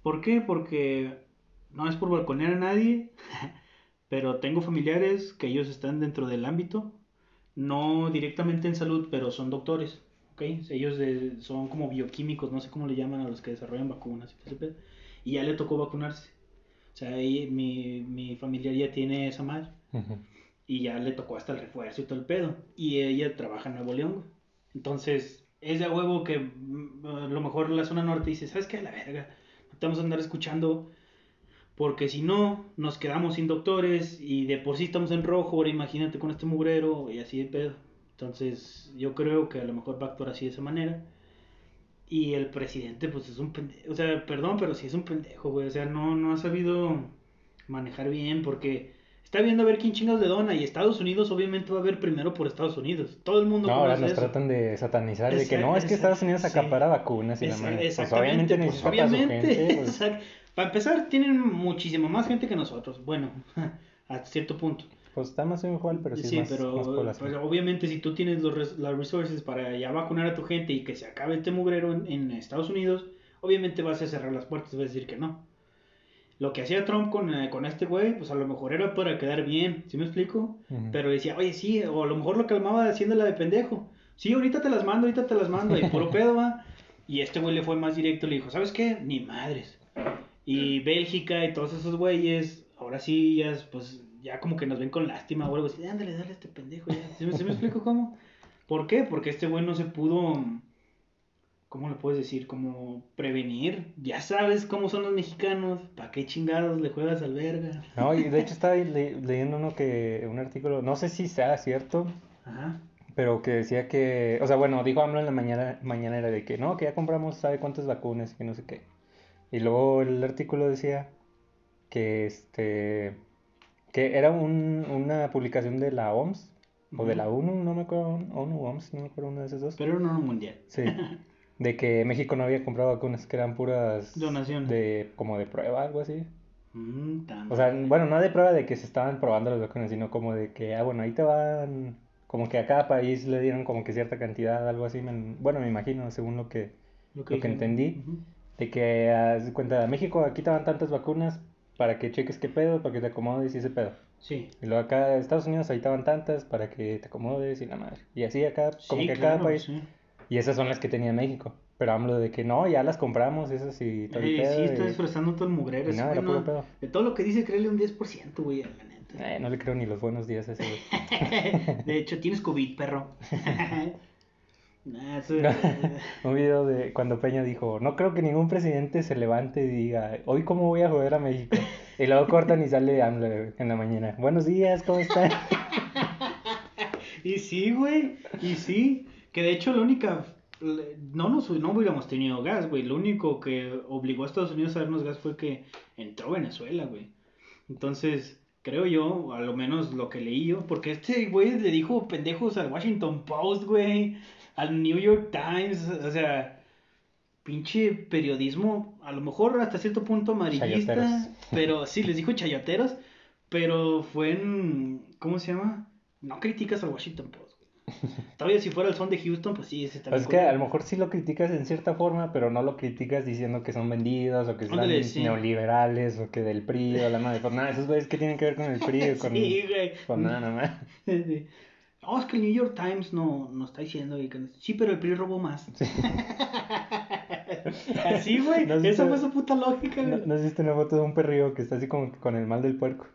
¿Por qué? Porque no es por balconear a nadie, pero tengo familiares que ellos están dentro del ámbito, no directamente en salud, pero son doctores, ¿ok? Ellos de- son como bioquímicos, no sé cómo le llaman a los que desarrollan vacunas y todo ese pedo, y ya le tocó vacunarse. O sea, ahí mi, mi familiar ya tiene esa madre y ya le tocó hasta el refuerzo y todo el pedo. Y ella trabaja en Nuevo León, güey. Entonces, es de huevo que mm, a lo mejor la zona norte dice, ¿sabes qué? A la verga, no te vamos a andar escuchando porque si no, nos quedamos sin doctores y de por sí estamos en rojo, ahora imagínate con este mugrero y así de pedo. Entonces, yo creo que a lo mejor va a actuar así de esa manera. Y el presidente, pues es un pendejo. O sea, perdón, pero sí es un pendejo, güey. O sea, no, no ha sabido manejar bien porque está viendo a ver quién chingados le dona. Y Estados Unidos, obviamente, va a ver primero por Estados Unidos. Todo el mundo No, ahora nos eso. tratan de satanizar, de que Exact- no, es que Estados Unidos exact- acapara vacunas y la madre. Pues obviamente pues, obviamente, gente, pues. exact- Para empezar, tienen muchísima más gente que nosotros. Bueno, hasta cierto punto. Pues está más igual, pero sí, sí, es más, pero más pues, obviamente si tú tienes los res- las resources para ya vacunar a tu gente y que se acabe este mugrero en, en Estados Unidos, obviamente vas a cerrar las puertas, vas a decir que no. Lo que hacía Trump con, eh, con este güey, pues a lo mejor era para quedar bien, ¿sí me explico? Pero decía, oye, sí, o a lo mejor lo calmaba haciéndola de pendejo. Sí, ahorita te las mando, ahorita te las mando, y puro pedo va. Y este güey le fue más directo, le dijo, ¿sabes qué? Ni madres. Y Bélgica y todos esos güeyes, ahora sí, ya, pues, ya como que nos ven con lástima o algo así. Ándale, dale a este pendejo, ya. ¿Sí, me- sí me explico cómo? ¿Por qué? Porque este güey no se pudo, ¿cómo le puedes decir? Como prevenir. Ya sabes cómo son los mexicanos, ¿para qué chingados le juegas al verga? No, y de hecho estaba ahí le- leyendo uno que, un artículo, no sé si sea cierto, Ajá. pero que decía que, o sea, bueno, dijo AMLO en la mañana, mañanera de que no, que ya compramos sabe cuántas vacunas y que no sé qué. Y luego el artículo decía que este, que era un, una publicación de la OMS, o de la ONU, no me acuerdo, ONU, OMS, no me acuerdo una de esas dos. Pero no mundial. Sí, de que México no había comprado vacunas, que eran puras Donaciones. de, como de prueba, algo así. Mm, O sea, bueno, no de prueba de que se estaban probando las vacunas, sino como de que, ah, bueno, ahí te van, como que a cada país le dieron como que cierta cantidad, algo así, me- bueno, me imagino, según lo que, lo que entendí, de que, haz de cuenta, México aquí te van tantas vacunas para que cheques qué pedo, para que te acomodes y ese pedo. Sí. Y luego acá Estados Unidos ahí te van tantas para que te acomodes y la madre. Y así acá, como Sí, que a cada claro, país. sí. Y esas son las que tenía México. Pero hablo de que no, ya las compramos, esas y todo el Eh, pedo. sí, está y- disfrazando todo el mugrero. y nada, era puro pedo. De todo lo que dice, créele un 10%, güey, la neta. Eh, no le creo ni los buenos días a ese güey. De hecho, tienes COVID, perro. Nah, Un video de cuando Peña dijo, no creo que ningún presidente se levante y diga, hoy cómo voy a joder a México. Y luego cortan y sale AMLO en la mañana. Buenos días, ¿cómo están? Y sí, güey, y sí. Que de hecho la única... No, nos, no hubiéramos tenido gas, güey. Lo único que obligó a Estados Unidos a darnos gas fue que entró Venezuela, güey. Entonces, creo yo, a lo menos lo que leí yo, porque este güey le dijo pendejos al Washington Post, güey, al New York Times, o sea, pinche periodismo, a lo mejor hasta cierto punto amarillista, Chayoteros. pero sí, les dijo chayoteros, pero fue en, ¿cómo se llama? No criticas al Washington Post. Güey. Todavía si fuera el son de Houston, pues sí, ese está es que a lo mejor sí lo criticas en cierta forma, pero no lo criticas diciendo que son vendidos o que son sí. neoliberales o que del PRI o la madre. Pues nada, esos güeyes que tienen que ver con el PRI o con, Sí, güey. con nada, nada más. Sí. No, es que el New York Times no, no está diciendo y que- sí, pero el PRI robó más. Así, güey. ¿No Esa fue su puta lógica, ¿No, güey. ¿no has visto una foto de un perrillo que está así como con el mal del puerco?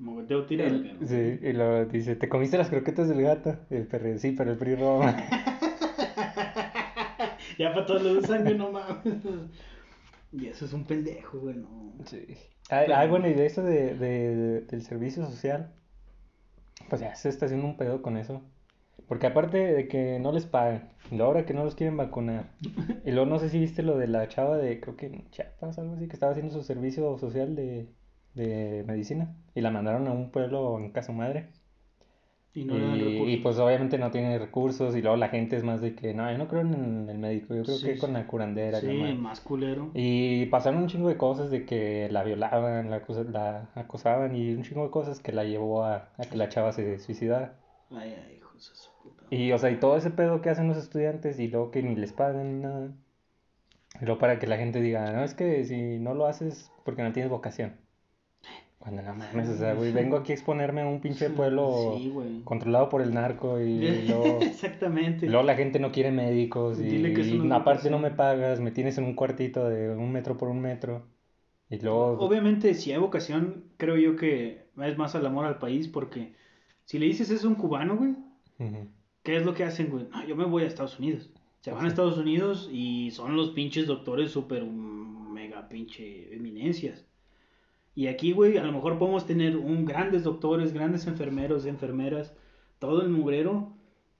Mogueteo tira. El- sí, y luego dice, ¿te comiste las croquetas del gato? Y el perrillo, sí, pero el PRI roba más". Ya para todos los sangre, no mames. Y eso es un pendejo, güey, no. Sí. Ah, ah, bueno, y de eso de, de- del servicio social, pues ya se está haciendo un pedo con eso. Porque aparte de que no les pagan, y luego ahora que no los quieren vacunar, y luego no sé si viste lo de la chava de, creo que en Chiapas, algo así, que estaba haciendo su servicio social de, de medicina, y la mandaron a un pueblo en casa madre. Y no Y, y, pues obviamente no tiene recursos, y luego la gente es más de que, no, yo no creo en el médico, yo creo Sí, que con la curandera, Sí, la madre". más culero. Y pasaron un chingo de cosas de que la violaban, la, acosa- la acosaban y un chingo de cosas que la llevó a, a que la chava se suicidara. Ay, ay, hijos de su puta. Y, o sea, y todo ese pedo que hacen los estudiantes y luego que ni les pagan ni nada. Y luego para que la gente diga, no, es que si no lo haces porque no tienes vocación. Cuando no mames, o sea, güey, vengo aquí a exponerme a un pinche pueblo Sí, controlado por el narco y luego, Exactamente. luego la gente no quiere médicos y, aparte no me pagas, me tienes en un cuartito de un metro por un metro. Y luego... Obviamente, si hay vocación, creo yo que es más al amor al país, porque si le dices eso a un cubano, güey. ¿qué es lo que hacen, güey? No, yo me voy a Estados Unidos. Se van a. Estados Unidos y son los pinches doctores súper mega pinche eminencias. Y aquí, güey, a lo mejor podemos tener un grandes doctores, grandes enfermeros, enfermeras, todo el mugrero,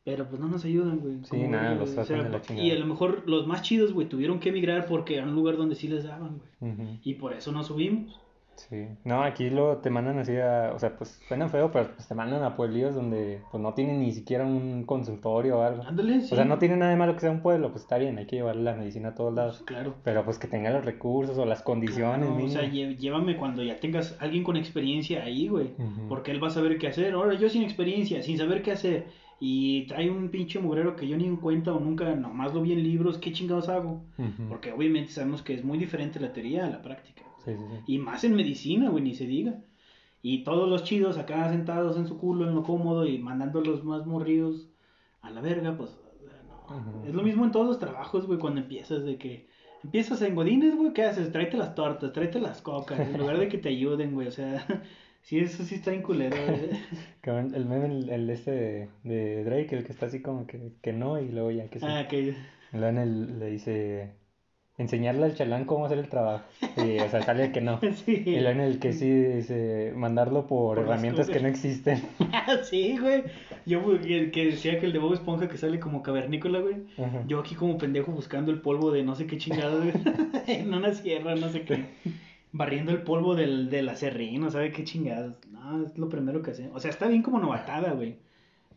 pero pues no nos ayudan, güey. Sí, Como, nada, los o sea, de la y chingada. a lo mejor los más chidos, güey, tuvieron que emigrar porque era un lugar donde sí les daban, güey. Y por eso no subimos. Sí, no, aquí lo te mandan así a, o sea, pues suena feo, pero pues te mandan a pueblillos donde pues no tienen ni siquiera un consultorio o algo. Ándale, sí. O sea, no tiene nada de malo que sea un pueblo, pues está bien, hay que llevarle la medicina a todos Pues, lados. claro. Pero pues que tenga los recursos o las condiciones, Claro, o sea, llévame cuando ya tengas alguien con experiencia ahí, güey. Porque él va a saber qué hacer. Ahora yo sin experiencia, sin saber qué hacer. Y trae un pinche mugrero que yo ni en cuenta o nunca, nomás lo vi en libros, ¿qué chingados hago? Porque obviamente sabemos que es muy diferente la teoría a la práctica. Sí, sí, sí. Y más en medicina, güey, ni se diga. Y todos los chidos acá sentados en su culo, en lo cómodo y mandando los más morridos a la verga, pues no. Es lo mismo en todos los trabajos, güey, cuando empiezas de que empiezas en Godines, güey, ¿qué haces? Tráete las tortas, tráete las cocas, en lugar de que te ayuden, güey, o sea, sí, eso sí está en culero, güey. El meme, el, el este de, de Drake, el que está así como que, que no, y luego ya que sí. Ah, que el, le dice, enseñarle al chalán cómo haer el trabajo. Y, o sea, sale el que no. sí. Y luego en el que sí dice, mandarlo por, herramientas que no existen. sí, güey. Yo güey, que, decía que el de Bob Esponja que sale como cavernícola, güey. Ajá. Yo aquí como pendejo buscando el polvo de no sé qué chingado, güey. en una sierra, no sé qué. Barriendo el polvo del, del acerrín, no sabe qué chingados. No, es lo primero que hace. O sea, está bien como novatada, güey.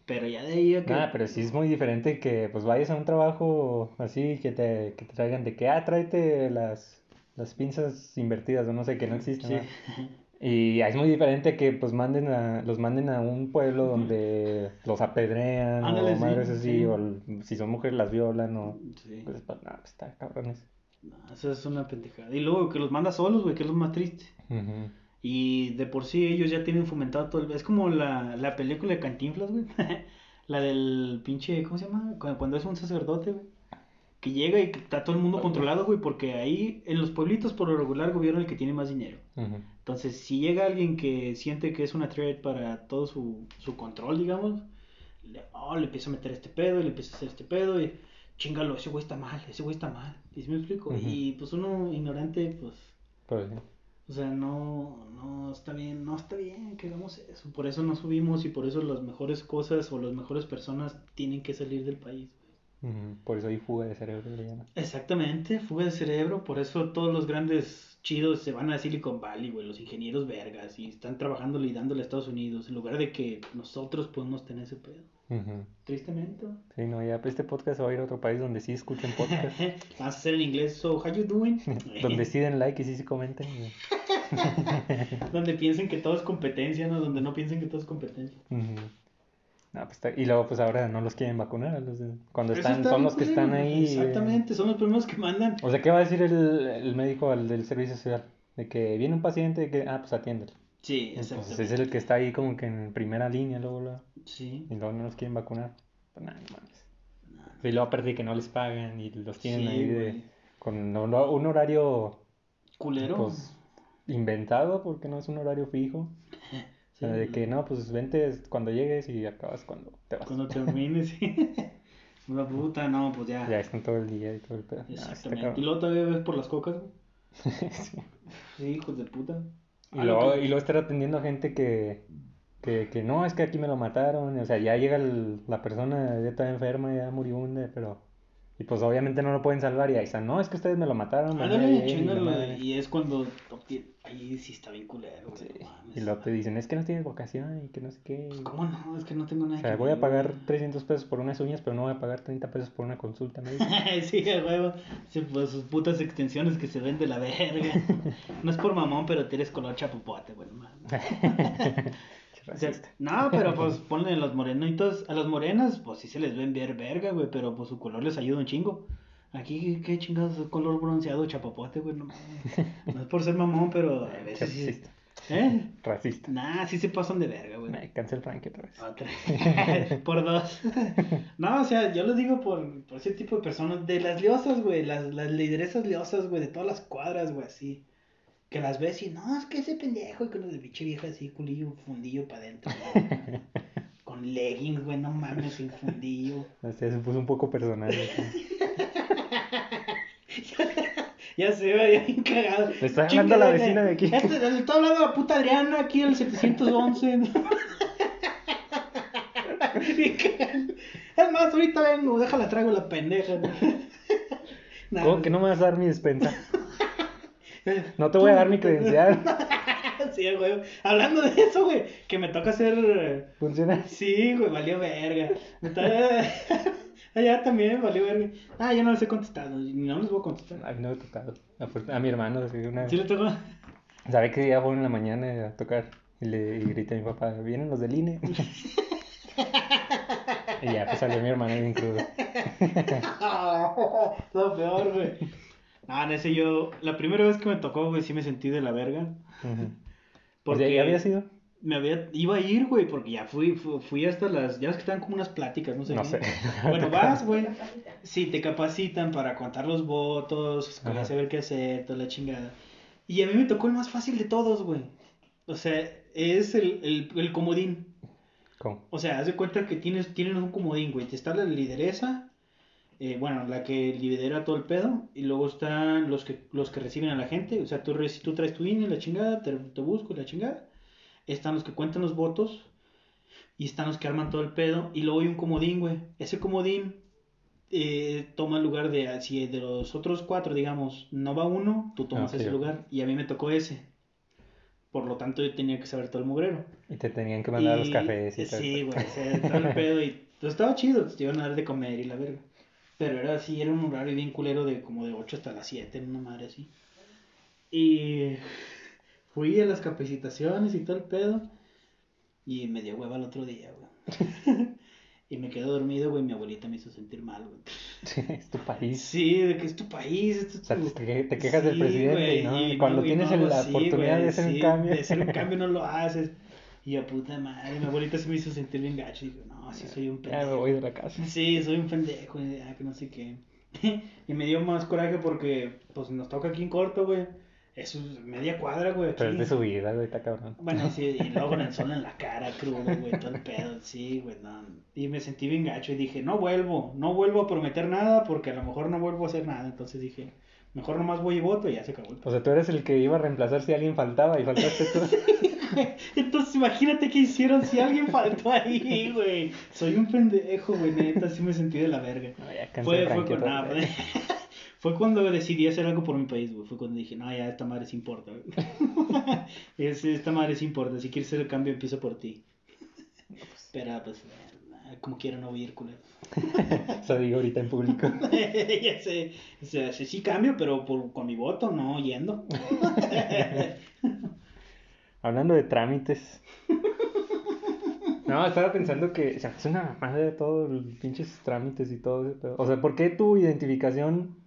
Pero ya de ahí a que... Nada, pero sí es muy diferente que pues vayas a un trabajo así que te, que te traigan de que, ah, tráete las, las pinzas invertidas o no sé, que no existen. Sí. Y es muy diferente que pues manden a, los manden a un pueblo donde los apedrean Ándale, o sí, madres así, sí. o si son mujeres las violan o... Sí. Pues, pues, no, pues, está cabrones. No, eso es una pendejada. Y luego que los manda solos, güey, que es lo más triste. Ujú. Y de por sí ellos ya tienen fomentado todo el... Es como la, la película de Cantinflas, güey. la del pinche... ¿Cómo se llama? Cuando, cuando es un sacerdote, güey. Que llega y que está todo el mundo controlado, güey. Porque ahí en los pueblitos por lo regular gobierna el que tiene más dinero. Entonces, si llega alguien que siente que es una threat para todo su, su control, digamos, le, oh, le empieza a meter este pedo y le empieza a hacer este pedo y chingalo, ese güey está mal, ese güey está mal. ¿Y si me explico? Y pues uno ignorante, pues, sí. O sea, no, no está bien, no está bien que hagamos eso. Por eso no subimos y por eso las mejores cosas o las mejores personas tienen que salir del país. Por eso hay fuga de cerebro, llaman. Exactamente, fuga de cerebro, por eso todos los grandes chidos se van a Silicon Valley, güey, los ingenieros vergas, y están trabajando y dándole a Estados Unidos, en lugar de que nosotros podemos tener ese pedo. Tristemente. Sí, no, ya este podcast se va a ir a otro país donde sí escuchen podcast. Vamos a hacer en inglés, so, how you doing? donde sí den like y sí se comenten. Donde piensen que todo es competencia, ¿no? Donde no piensen que todo es competencia. Ujú. No, pues está- Y luego, pues ahora no los quieren vacunar. los de- Cuando están, está son los que están ahí. eh. Exactamente, son los primeros que mandan. O sea, ¿qué va a decir el, el médico al del servicio social? De que viene un paciente que, ah, pues atiéndelo. Sí, Entonces exacto. es el que está ahí como que en primera línea, luego, luego, Sí. y luego no los quieren vacunar. Pues nada, no mames. Y luego aparte que no les pagan y los tienen Sí, ahí de, con un, horario Culero. pues inventado porque no es un horario fijo. O sea, de que no, pues vente cuando llegues y acabas cuando te vas. Cuando termines, sí. Una puta, no, pues ya. Ya están todo el día y todo el pedo. Exactamente. y luego todavía ves por las cocas, güey. Sí. Sí, hijos de puta. Y luego, y luego estar atendiendo a gente que, que, que no, es que aquí me lo mataron. O sea, ya llega el- la persona, ya está enferma, ya moribunda, pero... Y pues obviamente no lo pueden salvar y ahí están, no, es que ustedes me lo mataron. Ándale, mueren", y. Y es cuando ahí sí está bien culero, güey. Sí. no. Y luego te dicen, es que no tienes vocación y que no sé qué. Pues, ¿Cómo no? Es que no tengo nada O sea, que voy a pagar güey. 300 pesos por unas uñas, pero no voy a pagar 30 pesos por una consulta médica. sí, huevo. Sí, pues sus putas extensiones que se ven de la verga. No es por mamón, pero tienes color chapopote, güey. O sea, no, pero pues ponle a los morenitos, a las morenas, pues sí se les ven ver verga, güey, pero pues su color les ayuda un chingo. Aquí, qué chingados, color bronceado, chapapote, güey, no. No es por ser mamón, pero a veces sí. racista. ¿Eh? Racista. Nah, sí se pasan de verga, güey. Ay, cancel Frankie otra vez. Otra. por dos. No, o sea, yo lo digo por, por ese tipo de personas, de las liosas, güey, las, las lideresas liosas, güey, de todas las cuadras, güey, así. Que las ves y, no, es que ese pendejo, y con de pinche vieja así, culillo, fundillo para adentro. Con leggings, güey, no mames, sin fundillo. Este se puso un poco personal. Ya se ve ya bien cagado. Le está a la vecina de aquí. Este, le está hablando a la puta Adriana aquí el 711. Bien cagado. es más, ahorita vengo, déjala traigo la pendeja. ¿Cómo que no me vas a dar mi despensa? No te voy a dar mi credencial. Sí, güey. Hablando de eso, güey, que me toca hacer. ¿Funciona? Sí, güey, valió verga. Allá también valió verga. Ah, ya no les he contestado. No les voy a contestar. A mí no me ha tocado. A, mi hermano, sí, una ¿Sí le tocó? ¿Sabe que ya fueron en la mañana a tocar? Y le y grita a mi papá, ¿vienen los del INE? y ya, pues salió mi hermano bien crudo. Lo peor, güey. No, en ese yo. La primera vez que me tocó, güey, sí me sentí de la verga. Ujú. Porque ¿ya había sido? Me había, iba a ir, güey, porque ya fui, fu- fui, hasta las, ya ves que estaban como unas pláticas, no sé. No qué. sé. Bueno, vas, güey. Sí, te capacitan para contar los votos, para saber qué hacer, toda la chingada. Y a mí me tocó el más fácil de todos, güey. O sea, es el, el, el comodín. ¿Cómo? O sea, haz de cuenta que tienes, tienen un comodín, güey. Te está la lideresa, eh, bueno, la que lidera todo el pedo, y luego están los que, los que reciben a la gente. O sea, tú, tú traes tu INE, la chingada, te, te busco la chingada. Están los que cuentan los votos, y están los que arman todo el pedo, y luego hay un comodín, güey. Ese comodín eh, toma el lugar de, si de los otros cuatro, digamos, no va uno, tú tomas Ah, ese lugar, y a mí me tocó ese. Por lo tanto, yo tenía que saber todo el mugrero. Y te tenían que mandar los Y- cafés y todo. Sí, güey, todo el pedo y pues, estaba chido, te iban a dar de comer y la verga. Pero era así, era un horario bien culero de como de 8 hasta las 7, una madre así. Y fui a las capacitaciones y todo el pedo. Y me dio hueva el otro día, güey. y me quedé dormido, güey. Mi abuelita me hizo sentir mal, güey. es tu país. Sí, de que es tu país. Es tu... O sea, te, te quejas del Sí, presidente, güey, ¿no? y cuando no- tienes no, la sí, oportunidad güey, de hacer sí, un cambio. De hacer un cambio no lo haces. Y yo, puta madre, mi abuelita se me hizo sentir bien gacho. Y no, sí soy un ya pendejo. me voy de la casa. Sí, soy un pendejo, ah, que no sé qué. y me dio más coraje porque, pues, nos toca aquí en corto, güey. Es media cuadra, güey. aquí. Pero es de su vida, güey, está cabrón. Bueno, sí, y luego con el sol en la cara, crudo, güey, todo el pedo, sí, güey, no. Y me sentí bien gacho y dije, no vuelvo, no vuelvo a prometer nada porque a lo mejor no vuelvo a hacer nada. Entonces dije, mejor nomás voy y voto y ya se acabó O sea, tú eres el que iba a reemplazar si alguien faltaba y faltaste tú. Entonces imagínate qué hicieron si alguien faltó ahí, güey. Soy un pendejo, güey, neta, sí me sentí de la verga. No, ya Fue, fue, otra no, vez. fue- cuando decidí hacer algo por mi país, güey. Fue cuando dije, no, ya esta madre sí importa, güey. Es- esta madre sí importa. Si quieres hacer el cambio, empiezo por ti. Pero, pues, eh, como quiera, no voy a ir, culero. Eso digo ahorita en público. ya sé, o sea, sí, sí cambio, pero por, con mi voto, no yendo. Hablando de trámites. No, estaba pensando que se me hace una mamada de todos los pinches trámites y todo. O sea, ¿por qué tu identificación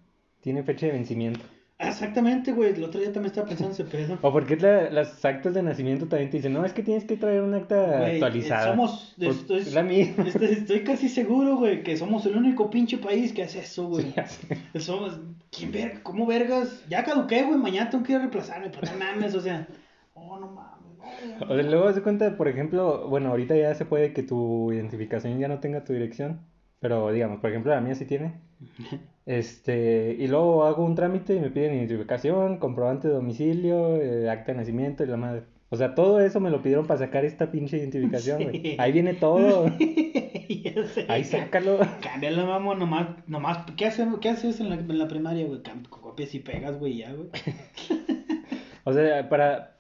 tiene fecha de vencimiento? Exactamente, güey. El otro día también estaba pensando ese pedo. ¿O por qué la- las actas de nacimiento también te dicen, no, es que tienes que traer un acta Güey, actualizada? Somos, Pues, estoy, es la misma. estoy, estoy casi seguro, güey, que somos el único pinche país que hace eso, güey. Sí. Somos, ¿quién verga? ¿Cómo vergas? Ya caduqué, güey, mañana tengo que ir a reemplazarme, pero no mames, o sea, oh, no mames. O sea, luego se cuenta, por ejemplo, bueno, ahorita ya se puede que tu identificación ya no tenga tu dirección, pero digamos, por ejemplo, la mía sí tiene. Este, y luego hago un trámite y me piden identificación, comprobante de domicilio, eh, acta de nacimiento y la madre. O sea, todo eso me lo pidieron para sacar esta pinche identificación, güey. Sí. Ahí viene todo. Ahí sácalo. Cámbialo, mamón, nomás, nomás, ¿qué haces, qué haces en la, en la primaria, güey? Copias y pegas, güey, ya, güey. O sea, para,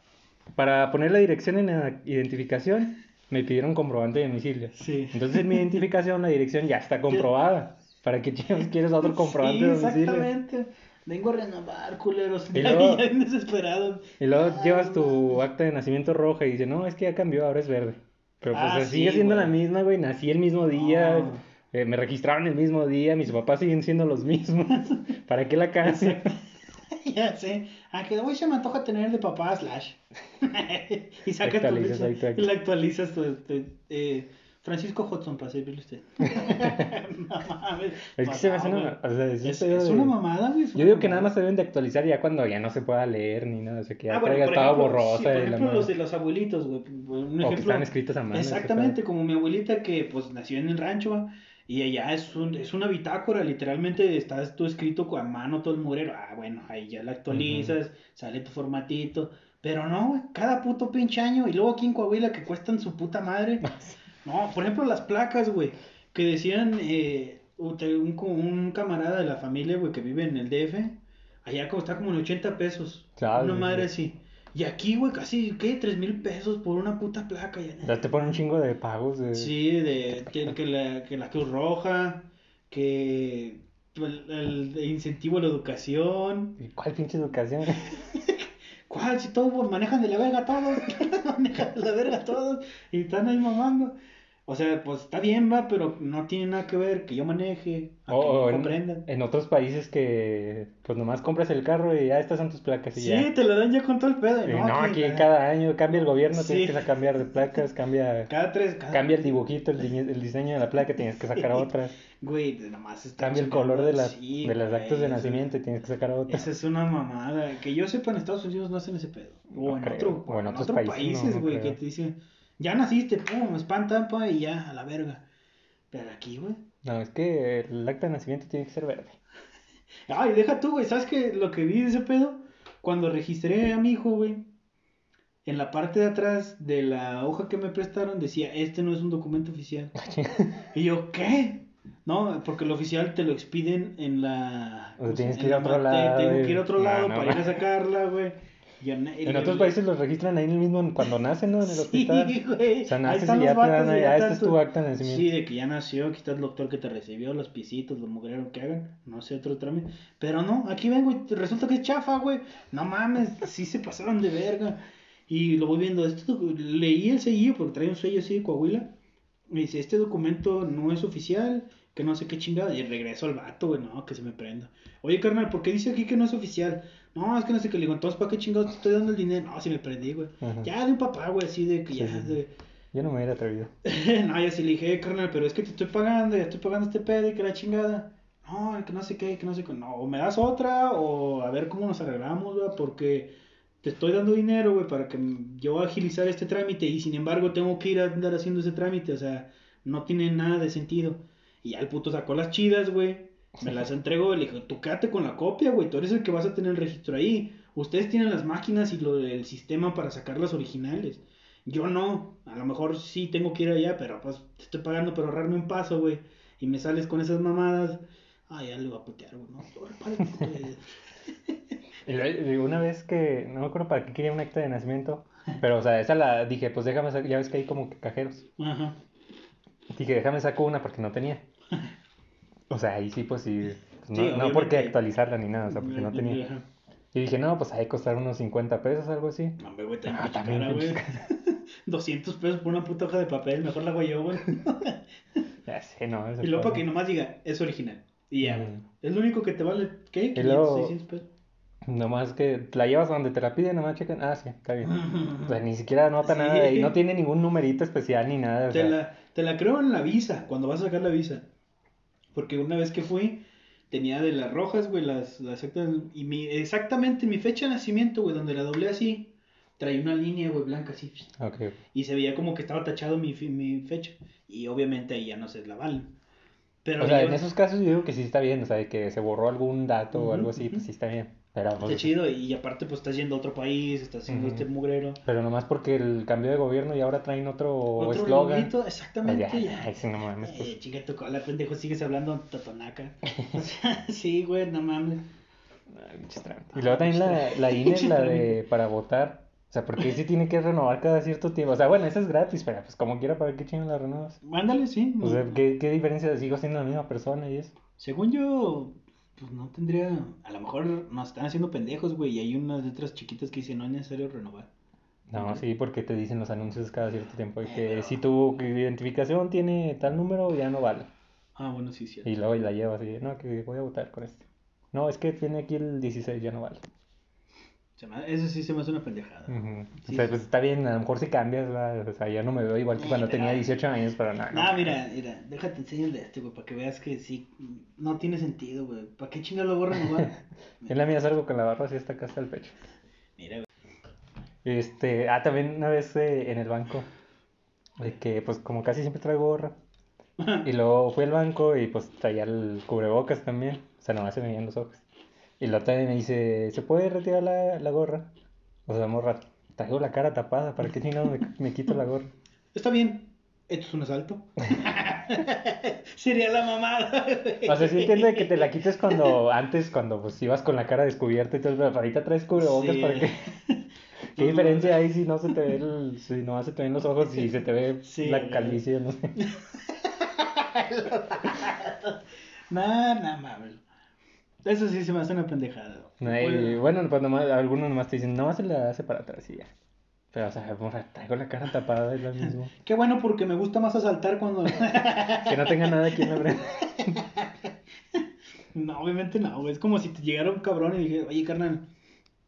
para poner la dirección en la identificación, me pidieron comprobante de domicilio. Sí. Entonces en mi identificación la dirección ya está comprobada. ¿Para qué quieres otro comprobante Sí, de domicilio? exactamente. Vengo a renovar, culeros. Y luego- ya. Y luego Ay, llevas tu acta de nacimiento roja y dice, no, es que ya cambió, ahora es verde. Pero pues Ah, sigue sí, siendo güey. la misma, güey. Nací el mismo día, eh, me registraron el mismo día, mis papás siguen siendo los mismos. ¿Para qué la cambio? Ya sé. Ah, que hoy se me antoja tener de papá slash. y sacas tu Actualizas fecha tu y la actualizas tu, tu- eh, Francisco Hudson para servirle a usted. no mames. Es que se me hace una... o sea, es Es, pedo es de- una mamada, güey. Yo digo que nada más se deben de actualizar ya cuando ya no se pueda leer ni nada. O sea, que ya Ah, bueno, estaba borrosa sí, por la los de los abuelitos, güey. Un O que están escritos a mano. Exactamente, como mi abuelita que pues nació en el rancho. Y ella es, un, es una bitácora, literalmente estás tú escrito a mano todo el murero. Ah, bueno, ahí ya la actualizas, sale tu formatito. Pero no, cada puto pinche año. Y luego aquí en Coahuila que cuestan su puta madre. No, por ejemplo, las placas, güey, que decían eh, un, un- un camarada de la familia, güey, que vive en el DF, allá como está como en 80 pesos. Chale, una madre güey. así. Y aquí, güey, casi, ¿qué? 3 mil pesos por una puta placa. Ya, te ponen un chingo de pagos. De... Sí, de, que, que la, que la Cruz Roja, que el, el de incentivo a la educación. ¿Y ¿Cuál pinche educación? ¿Cuál? Si todos manejan de la verga todos, manejan de la verga todos y están ahí mamando. O sea, pues está bien, va, pero no tiene nada que ver que yo maneje, a que O, o no en, comprendan. en otros países que pues nomás compras el carro y ya estas son tus placas y Sí, ya. te lo dan ya con todo el pedo. Y No, no, aquí cada, cada año cambia el gobierno, Sí. tienes que cambiar de placas, cambia, cada tres, cada... cambia el dibujito, el, diseño de la placa, tienes que sacar otra. Güey, nomás está Cambia el color de, las Sí, de las güey, actas de nacimiento y tienes que sacar otra. Esa es una mamada. Que yo sepa, en Estados Unidos no hacen ese pedo. O No en, creo. otro, O en en otros otros países, países, no, no güey, que te dicen, ya naciste, pum, espantan, pa, y ya, a la verga. Pero aquí, güey. No, es que el acta de nacimiento tiene que ser verde. Ay, deja tú, güey. ¿Sabes qué? Lo que vi de ese pedo, cuando registré a mi hijo, güey, en la parte de atrás de la hoja que me prestaron decía, este no es un documento oficial. y yo, ¿qué? No, porque el oficial te lo expiden en la... Sea, tienes en que ir a otro lado, Tengo que ir a otro No, lado no, para ir a sacarla, güey. Ya na- En otros países los registran ahí en el mismo cuando nacen, ¿no? En el Sí, hospital. güey. O sea, naces y ya te dan ah, este es tu acta de nacimiento. Sí, de que ya nació, aquí está el doctor que te recibió, los piecitos, los mugreros que hagan, no sé, otro trámite. Pero no, aquí vengo y resulta que es chafa, güey. No mames, sí se pasaron de verga. Y lo voy viendo, docu- leí el sello, porque trae un sello así de Coahuila. Me dice, este documento no es oficial, que no sé qué chingada. Y regreso al vato, güey, no, que se me prenda. Oye, carnal, ¿por qué dice aquí que no es oficial? No, es que no sé qué. Le digo, entonces, ¿para qué chingados te estoy dando el dinero? No, si me prendí, güey. Ajá. Ya de un papá, güey, así de que Sí, ya, sí, de... Yo no me hubiera atrevido. no, ya sí le dije, "Eh, carnal, pero es que te estoy pagando, ya estoy pagando este pedo y que la chingada. No, que no sé qué, que no sé qué. No, o me das otra o a ver cómo nos arreglamos, güey, porque te estoy dando dinero, güey, para que yo agilizar este trámite y sin embargo tengo que ir a andar haciendo ese trámite, o sea, no tiene nada de sentido. Y ya el puto sacó las chidas, güey, me las entregó y le dijo, tú quédate con la copia, güey, tú eres el que vas a tener el registro ahí. Ustedes tienen las máquinas y lo, el sistema para sacar las originales. Yo no, a lo mejor sí tengo que ir allá, pero pues te estoy pagando para ahorrarme un paso, güey. Y me sales con esas mamadas. Ah, ya le voy a putear, güey. No, Una vez que, no me acuerdo para qué quería un acta de nacimiento, pero o sea, esa la dije, pues déjame sacar, ya ves que hay como que cajeros. Ajá. Dije, déjame saco una porque no tenía. O sea, ahí sí, pues sí, pues, no, Sí, no porque actualizarla ni nada, o sea, porque no tenía. Y dije, no, pues ahí costar unos 50 pesos, algo así. No, güey, Ah, también también cara, güey. pinches 200 pesos por una puta hoja de papel, mejor la hago yo, güey. Ya sé, no. eso Y luego para que nomás diga, es original. Y ya. Mm. Es lo único que te vale, ¿qué? 500, luego- 600 pesos. Nomás que la llevas a donde te la piden, nomás checan. Ah, sí, está bien. O sea, ni siquiera nota Sí. nada y no tiene ningún numerito especial ni nada. o Te sea, la, te la creo en la visa, cuando vas a sacar la visa. Porque una vez que fui, tenía de las rojas, güey, las, las actas, y mi, exactamente mi fecha de nacimiento, güey, donde la doblé así, traía una línea, güey, blanca así. Y se veía como que estaba tachado mi, mi fecha. Y obviamente ahí ya no se la valen. Pero O sea, yo- en esos casos yo digo que sí está bien, o sea, de que se borró algún dato o algo así, pues sí está bien. Pero, pues, Qué chido, y aparte pues estás yendo a otro país, estás haciendo este mugrero. pero nomás porque el cambio de gobierno y ahora traen otro Otro eslogan. Pues exactamente. ya, ya. ay, sí, no mames, pues. Eh, chica, tu cola, pendejo, sigues hablando totonaca. O sea, sí, güey, no mames. Ay. Y luego también la, la INE, la de para votar. O sea, porque sí tiene que renovar cada cierto tiempo. O sea, bueno, esa es gratis, pero pues como quiera, ¿para qué chingan la renuevas? Mándale, sí. O sea, ¿qué, qué diferencia? Sigo siendo la misma persona y eso. Según yo, pues no tendría. A lo mejor nos están haciendo pendejos, güey, y hay unas letras chiquitas que dicen no es necesario renovar. No, sí, porque te dicen los anuncios cada cierto tiempo. de Eh, que si tu identificación tiene tal número, ya no vale. Ah, bueno, sí, sí. Y luego la llevas y no, que voy a votar con este. No, es que tiene aquí el 16, ya no vale. Eso sí se me hace una pendejada. Sí, o sea, pues está bien, a lo mejor si cambias, ¿verdad? o sea, ya no me veo igual que cuando pero- tenía 18 años, pero nada. No, mira, mira, déjate enseñar de este, güey, para que veas que sí, no tiene sentido, güey. ¿Para qué chingados lo a renovar? En la mía salgo con la barra así hasta acá hasta el pecho. Mira, güey. Este, ah, también una vez eh, en el banco, de que pues como casi siempre traigo gorra. Y luego fui al banco y pues traía el cubrebocas también, o sea, nomás se me veían los ojos. Y la vez me dice, ¿se puede retirar la, la gorra? O sea, morra, traigo la cara tapada, ¿para qué chingados me, me quito la gorra? Está bien, esto es un asalto. Sería la mamada. O sea, sí entiendo de que te la quites cuando, antes, cuando pues ibas con la cara descubierta y todo, pero ahorita traes cubrebocas Sí. para que... ¿Qué No, diferencia hay si no se te ve el, si no se te ven los ojos y se te ve Sí, la calvicie, no sé? Nah, mames. Eso sí se me hace una pendejada. No, y Pues, bueno, pues nomás, algunos nomás te dicen, no, se la hace para atrás y ya. Pero, o sea, morra, traigo la cara tapada, es lo mismo. Qué bueno porque me gusta más asaltar cuando... Que no tenga nada aquí en la frente. no, obviamente no. Es como si te llegara un cabrón y dijera, oye, carnal,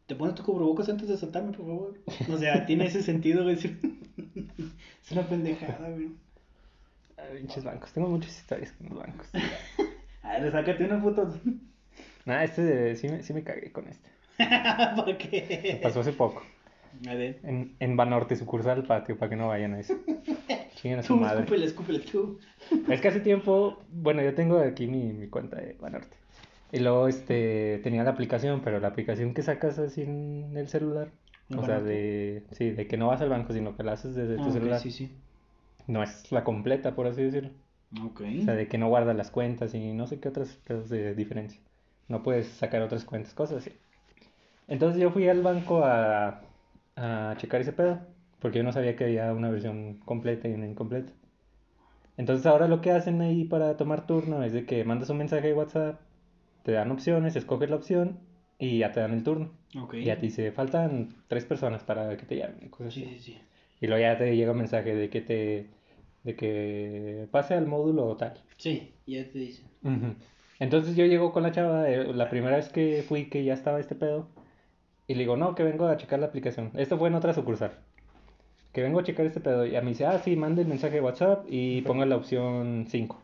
¿te pones tu cubrebocas antes de asaltarme, por favor? O sea, tiene ese sentido, güey. es una pendejada, güey. Ay, pinches bancos, tengo muchas historias con los bancos. A ver, sácate una foto. Nada, este de- sí, me, sí me cagué con este. ¿Por Me qué? pasó hace poco. A ver. En, en Banorte, sucursal patio, para que no vayan a eso. Chinguen a su Tú, madre. escúpele, escúpele tú. Es que hace tiempo, bueno, yo tengo aquí mi, mi cuenta de Banorte. Y luego este tenía la aplicación, pero la aplicación que sacas así en el celular, ¿En o sea, de sí, de que no vas al banco, sino que la haces desde Ah, tu ok, celular. sí, sí. No es la completa, por así decirlo. Ok. O sea, de que no guarda las cuentas y no sé qué otras cosas de diferencia. No puedes sacar otras cuentas, cosas así. Entonces yo fui al banco a, a checar ese pedo, porque yo no sabía que había una versión completa y una incompleta. Entonces ahora lo que hacen ahí para tomar turno es de que mandas un mensaje de WhatsApp, te dan opciones, escoges la opción y ya te dan el turno. Ok. Y ya te dice, faltan tres personas para que te llamen, cosas Sí, así. sí, sí. Y luego ya te llega un mensaje de que te de que pase al módulo tal. Sí, ya te dicen. Ujú. Entonces yo llego con la chava, eh, la primera vez que fui que ya estaba este pedo, y le digo, no, que vengo a checar la aplicación. Esto fue en otra sucursal. Que vengo a checar este pedo. Y a mí dice, ah, sí, mande el mensaje de WhatsApp y ponga la opción 5.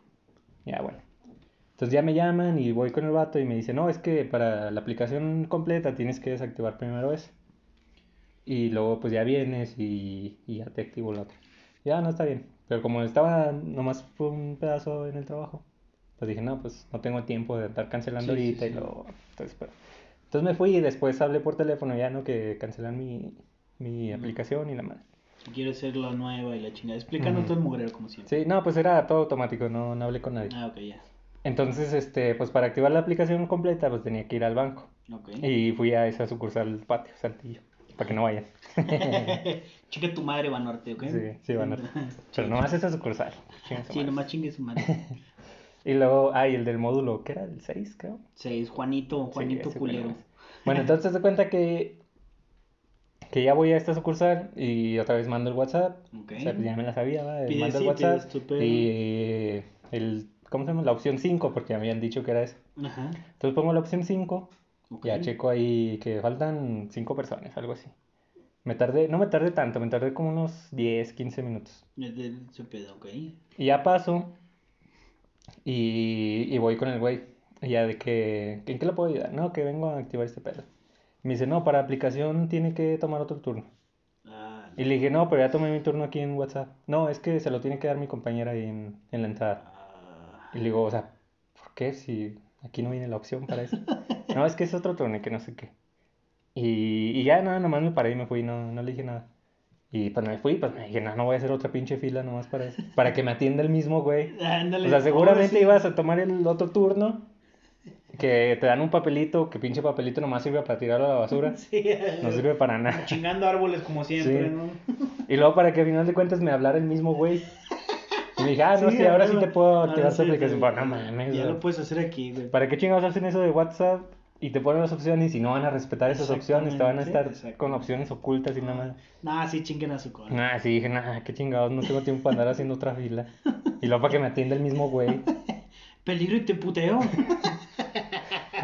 Ya, bueno. Entonces ya me llaman y voy con el vato y me dice, no, es que para la aplicación completa tienes que desactivar primero eso. Y luego pues ya vienes y, y ya te activo la otra. Ya, no está bien. Pero como estaba nomás fue un pedazo en el trabajo, pues dije, no, pues no tengo tiempo de estar cancelando Sí, sí, ahorita y sí. luego... Entonces, pero- entonces me fui y después hablé por teléfono ya, ¿no? Que cancelan mi, mi aplicación y la madre. Si quieres ser la nueva y la chingada. Explicando Ujú. todo el mugrero como siempre. Sí, no, pues era todo automático, no, no hablé con nadie. Ah, ok, ya. Entonces, este, pues para activar la aplicación completa, pues tenía que ir al banco. Ok. Y fui a esa sucursal patio, Saltillo, para que no vayan. Chica tu madre Banorte, ¿ok? Sí, sí, Banorte. Pero nomás esa sucursal. chinga su Sí, madre. nomás chingue su madre. Y luego, ay, el del módulo, ¿qué era? ¿El 6, creo? Seis, Juanito, Juanito Sí, culero. bueno. Bueno, entonces te cuenta que, que ya voy a esta sucursal y otra vez mando el WhatsApp. Ok. O sea, pues ya me la sabía, ¿va? Pides- Mando el sí, WhatsApp. tu pedo. Y el, ¿cómo se llama? La opción 5, porque me habían dicho que era esa. Ajá. Entonces pongo la opción 5, Ok. ya checo ahí que faltan 5 personas, algo así. Me tardé, no me tardé tanto, me tardé como unos 10, 15 minutos. Pedo, ok. Y ya paso y, y voy con el güey. Y ya de que, ¿en qué le puedo ayudar? No, que vengo a activar este pedo. Me dice, no, para aplicación tiene que tomar otro turno. Ah, Y le dije, no, pero ya tomé mi turno aquí en WhatsApp. No, es que se lo tiene que dar mi compañera ahí en, en la entrada. ah, Y le digo, o sea, ¿por qué? Si aquí no viene la opción para eso. No, es que es otro turno y que no sé qué. Y, y ya nada, nomás me paré y me fui, no, no le dije nada. Y pues me fui, pues me dije, no, no voy a hacer otra pinche fila nomás para eso. Para que me atienda el mismo güey. Ándale. O sea, seguramente sí. ibas a tomar el otro turno, que te dan un papelito, que pinche papelito nomás sirve para tirarlo a la basura. Sí, No sirve para nada. Chingando árboles como siempre, Sí. ¿no? Y luego para que al final de cuentas me hablara el mismo güey. Y me dije, ah, no, Sí, ahora sí te puedo activar tu sí, aplicación. Pero no mames, Ya lo puedes hacer aquí, güey. ¿Para qué chingados hacen eso de WhatsApp? Y te ponen las opciones y no van a respetar esas opciones, te van a estar con opciones ocultas y nada más. Nah, sí, chinguen a su cola. Nah, sí, dije, nah, qué chingados, no tengo tiempo para andar haciendo otra fila. Y luego para que me atienda el mismo güey. Peligro y te puteo.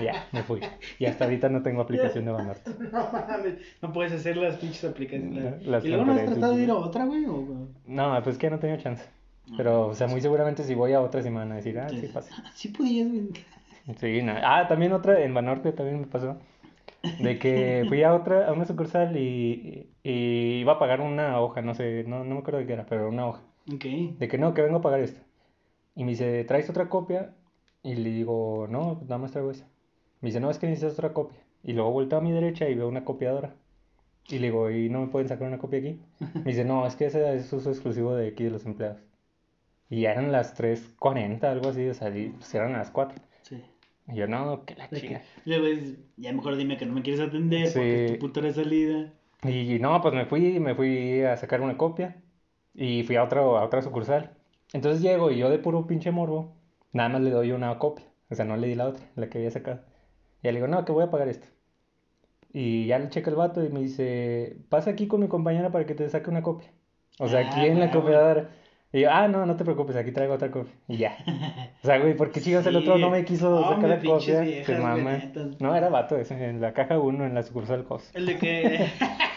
Ya, me fui. Y hasta ahorita no tengo aplicación de Banorte. no mames. No puedes hacer las pinches aplicaciones. Las ¿Y luego no has tratado de ir a otra, güey? O... No, pues que no tengo chance. Pero, o sea, muy seguramente si voy a otra semana van a decir, ah, sí, pasa. Sí podías, güey. Sí, no. Ah, también otra, en Banorte también me pasó. De que fui a otra, a una sucursal y, y iba a pagar una hoja, no sé, no, no me acuerdo de qué era, pero una hoja. Ok. De que no, que vengo a pagar esto. Y me dice, ¿traes otra copia? Y le digo, no, nada más traigo esa. Me dice, no, es que necesitas otra copia. Y luego volteo a mi derecha y veo una copiadora. Y le digo, ¿y no me pueden sacar una copia aquí? Me dice, no, es que ese es uso exclusivo de aquí de los empleados. Y ya eran las 3.40, algo así, o sea, pues eran las 4. Y yo, no, que la chinga. ya mejor dime que no me quieres atender porque Sí. es tu puta de salida. Y no, pues me fui, me fui a sacar una copia y fui a otra, a otra sucursal. Entonces llego y yo de puro pinche morbo, nada más le doy una copia. O sea, no le di la otra, la que había sacado. Y le digo, no, que voy a pagar esto. Y ya le checa el vato y me dice, pasa aquí con mi compañera para que te saque una copia. O sea, Ah, aquí en la huevo. copiadora. Y yo, ah, no, no te preocupes, aquí traigo otra copia. Y ya. O sea, güey, ¿por qué chicos el otro no me quiso sacar Hombre, la copia? viejas, Pues güey, mamá. No, era vato ese, en la caja 1, en la sucursal COS. El de que.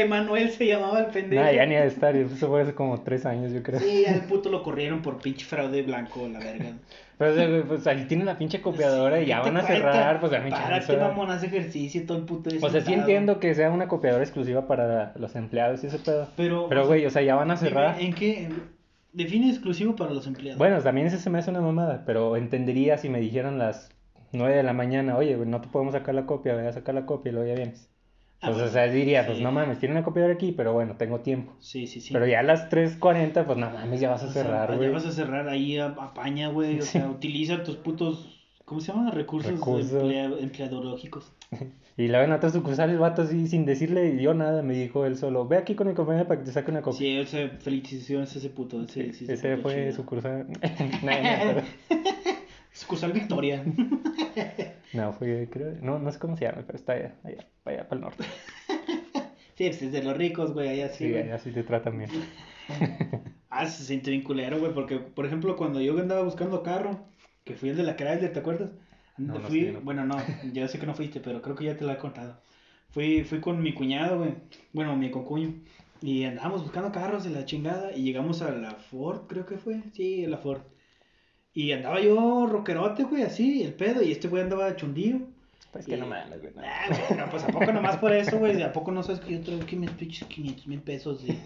Emanuel se llamaba el pendejo. Nah, ya ni de estar, eso fue hace como tres años, yo creo. Sí, al puto lo corrieron por pinche fraude blanco, la verga. Pero, sea, güey, pues ahí tiene la pinche copiadora y ya van a cuenta. cerrar, pues Para chance. que mamón hace ejercicio y todo el puto O sea, sí entiendo que sea una copiadora exclusiva para los empleados y ese pedo. Pero, Pero, güey, o sea, ya van a cerrar. ¿En qué? Define exclusivo para los empleados. Bueno, también ese se me hace una mamada, pero entendería si me dijeran las 9 de la mañana, oye, no te podemos sacar la copia, voy a sacar la copia y luego ya vienes. Pues, o sea, diría, pues no mames, tiene una copiadora aquí, pero bueno, tengo tiempo. Sí, sí, sí. Pero ya a las 3.40, pues no mames, ya vas a O sea, cerrar, Ya güey. vas a cerrar ahí, a- apaña, güey. O Sí. sea, utiliza tus putos ¿Cómo se llama? Recursos, Recursos. emplea- empleadológicos. Y luego en otra sucursal el vato así, sin decirle yo nada, me dijo él solo, ve aquí con mi compañero para que te saque una coca. Sí, ese, felicitaciones a ese puto. Ese, sí, Ese puto fue sucursal. no, no, Sucursal Victoria. No, fue, creo, no, no sé cómo se llama, pero está allá, allá, allá para el norte. sí, pues es de los ricos, güey, allá sí, Sí, güey. allá sí te tratan bien. Ah, se siente bien culero, güey, porque, por ejemplo, cuando yo andaba buscando carro, que fui el de la Chrysler, ¿te acuerdas? No, no fui, sé, no. bueno, no, yo sé que no fuiste, pero creo que ya te lo he contado. Fui, fui con mi cuñado, güey, bueno, mi concuño, y andábamos buscando carros de la chingada, y llegamos a la Ford, creo que fue, sí, a la Ford. Y andaba yo rockerote, güey, así, el pedo, y este güey andaba chundillo. Pues que no Y- mames, güey. no. Ah, güey, pero pues a poco nomás por eso, güey. ¿A poco no sabes que yo traigo aquí mis pinches 500 mil pesos? Y,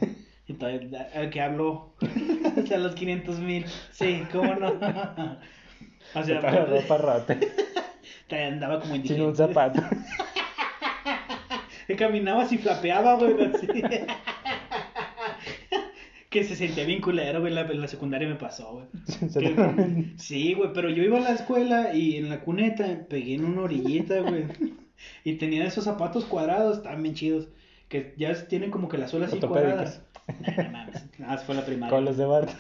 y todavía- al que hablo, o sea, los 500 mil. Sí, cómo no. O sea, Para ropa rota, todavía andaba como sin un indigente. zapato. Que caminaba así, flapeaba, güey, así. Que se sentía bien culero, güey. La, la secundaria me pasó, güey. Que- Sí, güey, pero yo iba a la escuela y en la cuneta pegué en una orillita, güey. Y tenía esos zapatos cuadrados, bien chidos. Que ya tienen como que la suela así cuadrada. Ortopédicos. Nah, no mames, nada, fue la primaria. Con los de Bart.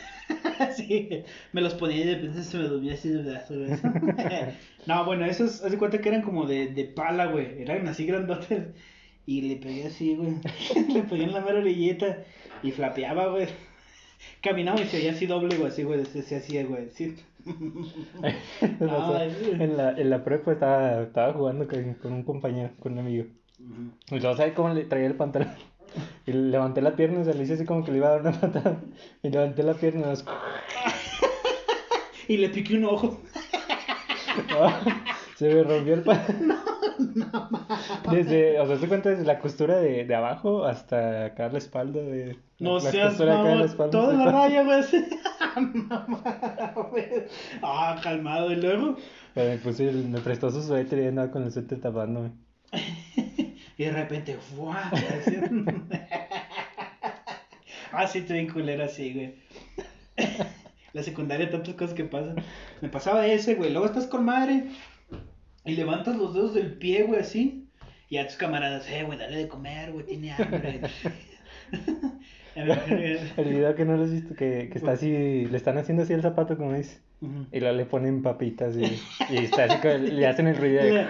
sí, me los ponía y de repente se me dormía así de brazo, güey. no, bueno, esos, haz de cuenta que eran como de, de pala, güey. Eran así grandotes. Y le pegué así, güey. le pegué en la mera orillita y flapeaba, güey. Caminaba y se veía así doble, güey, así, güey. Se, se hacía, güey. Sí. O sea, Ay, güey. en, la, en la prepa estaba, estaba jugando con, con un compañero, con un amigo. Ujú. Y luego, ¿sabes cómo le traía el pantalón? Y levanté la pierna, o sea, le hice así como que le iba a dar una patada. Y levanté la pierna y nos... Y le piqué un ojo. Se me rompió el pantalón. Desde, o sea, se cuenta desde la costura de, de abajo hasta acá la espalda de... No la seas costura acá de la espalda toda la raya, güey. No. Ah, calmado. Y luego, Pero me puse, me prestó su suéter y andaba con el suéter tapándome. y de repente, ¡fua! Ah, sí, te vi culero así, güey. La secundaria, tantas cosas que pasan. Me pasaba ese, güey. Luego estás con madre y levantas los dedos del pie, güey, así. Y a tus camaradas, eh, güey, dale de comer, güey, tiene hambre. El video que no lo has visto, que, que está así, le están haciendo así el zapato, como dice. Y luego le ponen papitas y, y está así, le hacen el ruido de...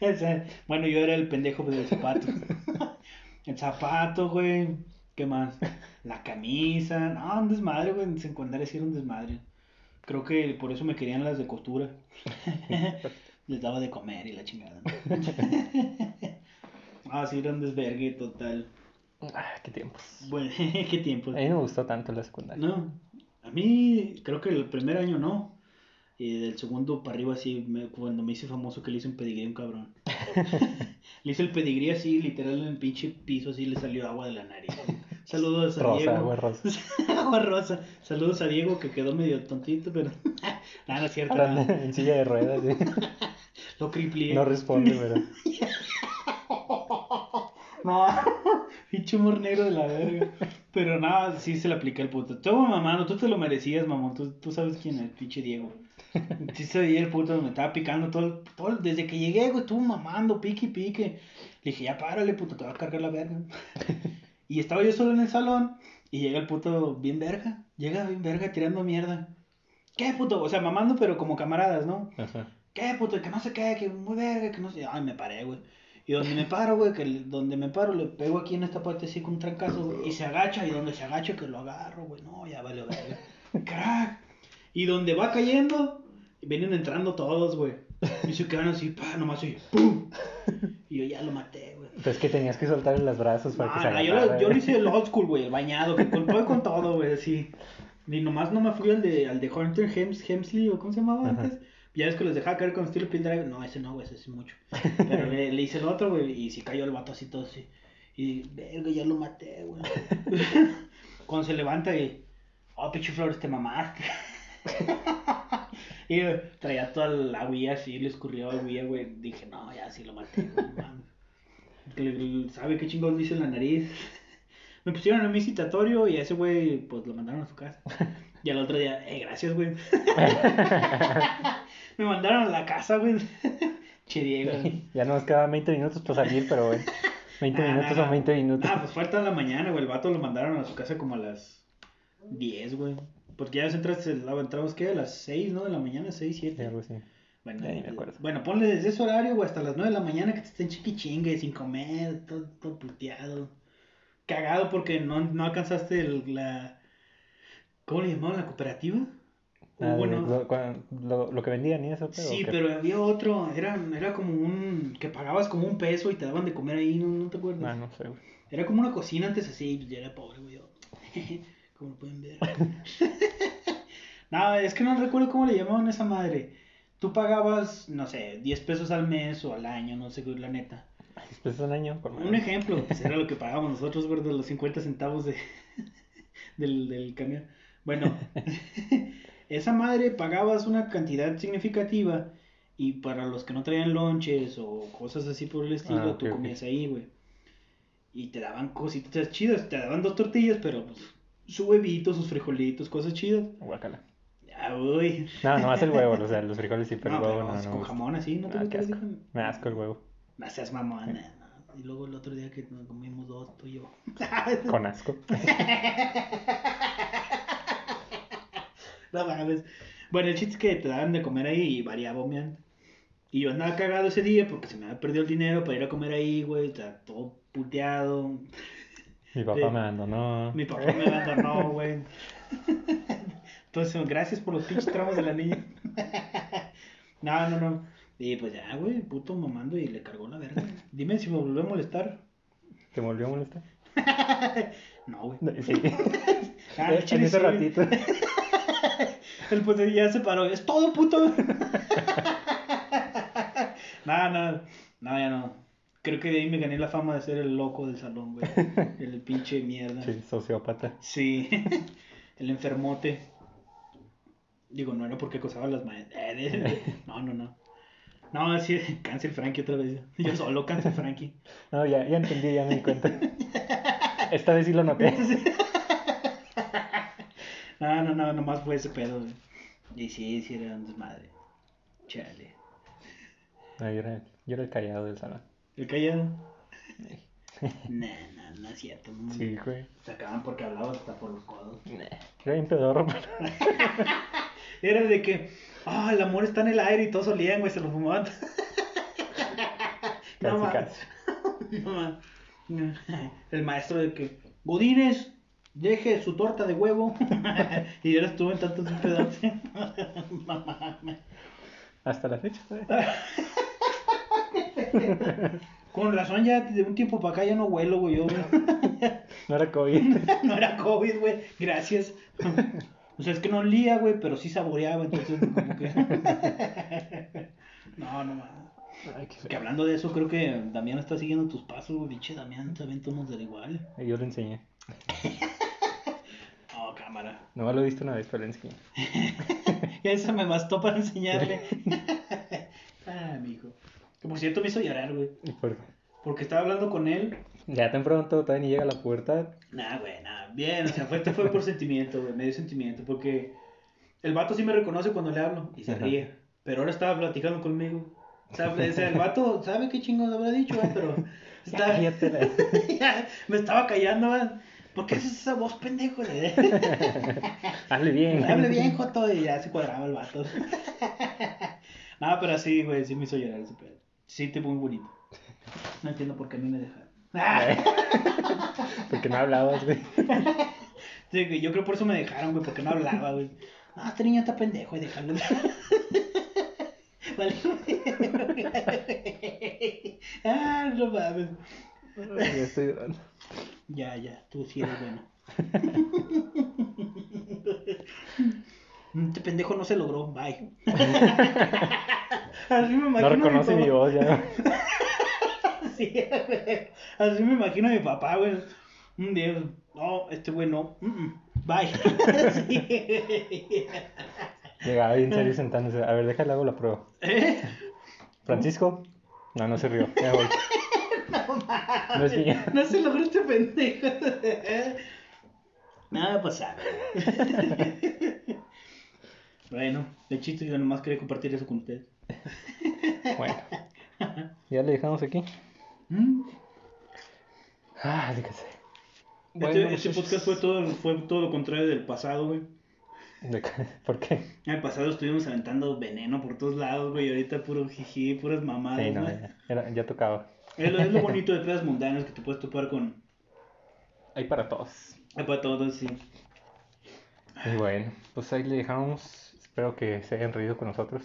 Bueno, yo era el pendejo del zapato. El zapato, güey. ¿Qué más? La camisa. No, un desmadre, güey. En secundaria sí era un desmadre. Creo que por eso me querían las de costura. Les daba de comer y la chingada. Ah, sí, era un desvergue total. Ah, qué tiempos. Bueno, qué tiempo. A mí no me gustó tanto la secundaria. No, a mí creo que el primer año no. Y del segundo para arriba sí, me- cuando me hice famoso que le hice un pedigrí a un cabrón. le hice el pedigrí así, literal en el pinche piso, así le salió agua de la nariz. Saludos a Rosa, Diego. agua rosa. agua rosa. Saludos a Diego que quedó medio tontito, pero... Nada, no es cierto. Ahora en silla de ruedas, sí. Lo criplié. No responde, pero... No, pinche humor negro de la verga. Pero nada, sí se le aplica el puto. Tú, mamá, tú te lo merecías, mamón. Tú, tú sabes quién es, pinche Diego. Sí se veía el puto, me estaba picando todo, el- todo el- Desde que llegué, güey, estuvo mamando, pique y pique. Le dije, ya párale, puto, te va a cargar la verga. Y estaba yo solo en el salón y llega el puto bien verga. Llega bien verga tirando mierda. ¿Qué, puto? O sea, mamando, pero como camaradas, ¿no? Ajá. ¿Qué, puto? Que no sé qué, que muy verga, que no sé. Ay, me paré, güey. Y donde me paro, güey, que donde me paro, le pego aquí en esta parte así con un trancazo, güey, y se agacha, y donde se agacha, que lo agarro, güey. No, ya vale, verga. Crack. Y donde va cayendo, vienen entrando todos, güey. Y se quedan así, pa, nomás oye, ¡pum! Y yo ya lo maté, güey. Pues que tenías que soltarle los brazos para que se Ah, no, yo, lo, agarrara. yo lo hice el old school, güey, el bañado, que con todo con todo, güey, así. Y nomás no me fui al de, al de Hunter Hems, Hemsley, o cómo se llamaba Ajá. antes. Ya ves que los dejaba caer con pin drive. No, ese no, güey, ese es mucho. Pero le, le hice el otro, güey, y si cayó el vato así todo así. Y, verga, ya lo maté, güey. Cuando se levanta y, oh, pinche flores, te mamaste. y traía toda la agüilla así, le escurrió agüilla, güey. Dije, no, ya sí lo maté, güey, no. Que le- ¿Sabe qué chingón dice en la nariz? Me pusieron a mí citatorio y a ese güey, pues lo mandaron a su casa. Y al otro día, eh, gracias, güey. Me mandaron a la casa, güey. Che, Diego. Ya nos quedaban 20 minutos para salir, pero bueno. 20 Nah, minutos nah, nah. 20 minutos. Ah, pues fue hasta la mañana, güey. El vato lo mandaron a su casa como a las 10, güey. Porque ya ves, entras, entramos, ¿qué? A las 6, ¿no? De la mañana, 6, Sí, 7. algo así. Bueno, Ya ni me acuerdo. bueno, ponle desde ese horario, güey, hasta las 9 de la mañana que te estén chiqui chingue, sin comer, todo, todo puteado. Cagado porque no, no alcanzaste el- la... ¿Cómo le llamaban? ¿La cooperativa? Ah, bueno, lo, lo- lo que vendían y eso, pero. sí, pero había otro, era, era como un... que pagabas como un peso y te daban de comer ahí, ¿no, no te acuerdas? Ah, no sé, güey. Era como una cocina antes así, pues, yo era pobre, güey. yo. Como lo pueden ver. no, es que no recuerdo cómo le llamaban a esa madre. Tú pagabas, no sé, 10 pesos al mes o al año, no sé la neta. Después de un año, por Un ejemplo, pues era lo que pagábamos nosotros, de los 50 centavos de, del, del camión. Bueno, esa madre pagabas una cantidad significativa y para los que no traían lonches o cosas así por el estilo, Ah, ok, tú comías ahí, güey. Y te daban cositas chidas, te daban dos tortillas, pero pues, su huevito, sus frijolitos, cosas chidas. Guácala. Ya, uy. No, nomás el huevo, o sea, los frijoles sí, pero no, el huevo pero no, con jamón así, ¿no te Ah, asco. Me asco el huevo. No seas mamón, no. Y luego el otro día que nos comimos dos, tú y yo. Con asco. No mames. Bueno, el chiste es que te daban de comer ahí y variaba, man. Y yo andaba cagado ese día porque se me había perdido el dinero para ir a comer ahí, güey. Estaba todo puteado. Mi papá me abandonó. Mi papá me abandonó, güey. Entonces, gracias por los pinches tramos de la niña. No, no, no. Y pues ya, güey, puto mamando y le cargó la verga. Dime si me volvió a molestar. ¿Te volvió a molestar? No, güey. Sí. Ah, en chile, ese sí, ratito. El puto ya se paró. Es todo, puto. no, no. No, ya no. Creo que de ahí me gané la fama de ser el loco del salón, güey. El pinche mierda. Sí, sociópata. Sí. El enfermote. Digo, no era porque acosaba a las maestras. No, no, no. No, sí, cáncer Frankie otra vez. Yo solo cáncer Frankie. No, ya, ya entendí, ya me di cuenta. Esta vez sí lo noté. No, no, no, nomás fue ese pedo, güey. Y sí, sí era un desmadre. Chale. No, yo, era, yo era el callado del salón. ¿El callado? Nah, nah, no es cierto. No, Sí, güey. Se acaban porque hablaba hasta por los codos. Era bien pedorro, pero... Era de que, ah, el amor está en el aire y todos olían, güey, se lo fumaban. Mames. casi. No mames. El maestro de que, Godines, deje su torta de huevo. y ahora estuvo en tantos pedazos. Hasta la fecha, güey. Con razón ya de un tiempo para acá ya no huelo, güey. Yo, güey. No era COVID. no era COVID, güey. Gracias. O sea, es que no olía, güey, pero sí saboreaba, entonces como que... no, no mames. Ay, qué Que hablando de eso, creo que Damián está siguiendo tus pasos, güey. Pinche Damián, también tonos del igual. Yo lo enseñé. Oh, cámara. No lo he visto una vez, enseñé. Ya esa me bastó para enseñarle. ah, mi hijo. Que por cierto me hizo llorar, güey. ¿Y por qué? Porque estaba hablando con él. Ya tan pronto, todavía ni llega a la puerta. Nah, güey, nah. Bien, o sea, fue, fue por sentimiento, güey. Medio sentimiento. Porque el vato sí me reconoce cuando le hablo y se Ajá. ríe. Pero ahora estaba platicando conmigo. O sea, el vato sabe qué chingos habrá dicho, güey, pero. Ya, Ya, me estaba callando, güey. ¿Por qué haces esa voz, pendejo? Hable bien. Hable bien, Joto, y ya se cuadraba el vato. no, pero sí, güey, sí me hizo llorar ese pedo. Sí, te muy bonito. No entiendo por qué a mí me dejaron. Porque no hablabas, güey. Sí, güey, yo creo por eso me dejaron, güey, porque no hablaba, güey. No, este niño está pendejo y déjalo. Vale, güey. Ah, no mames. Ya estoy llorando. Ya, ya, tú sí eres bueno. Este pendejo no se logró, bye. Así me No reconoce mi voz ya. Sí, güey. Así me imagino a mi papá, güey. Un día, no, este güey no. Mm, mm, Bye. Sí. Llegaba bien serio sentándose. A ver, déjale hago la prueba. ¿Eh? Francisco. No, no se rió. Ya voy. No. No se logró este pendejo. Nada, pues sabe. Bueno, de chiste yo nomás quería compartir eso con ustedes. Bueno, ya le dejamos aquí. ¿Mm? Ah, dígase. Este, este podcast fue todo, fue todo lo contrario del pasado, güey. ¿De qué? ¿Por qué? En el pasado estuvimos aventando veneno por todos lados, güey. y Ahorita puro jiji, puras mamadas, Sí, no, güey. ya, era- ya tocaba. Es lo, es lo bonito de pedas mundanas que te puedes topar con. Hay para todos. ah, Para todos, sí. Y bueno, pues ahí le dejamos. Espero que se hayan reído con nosotros.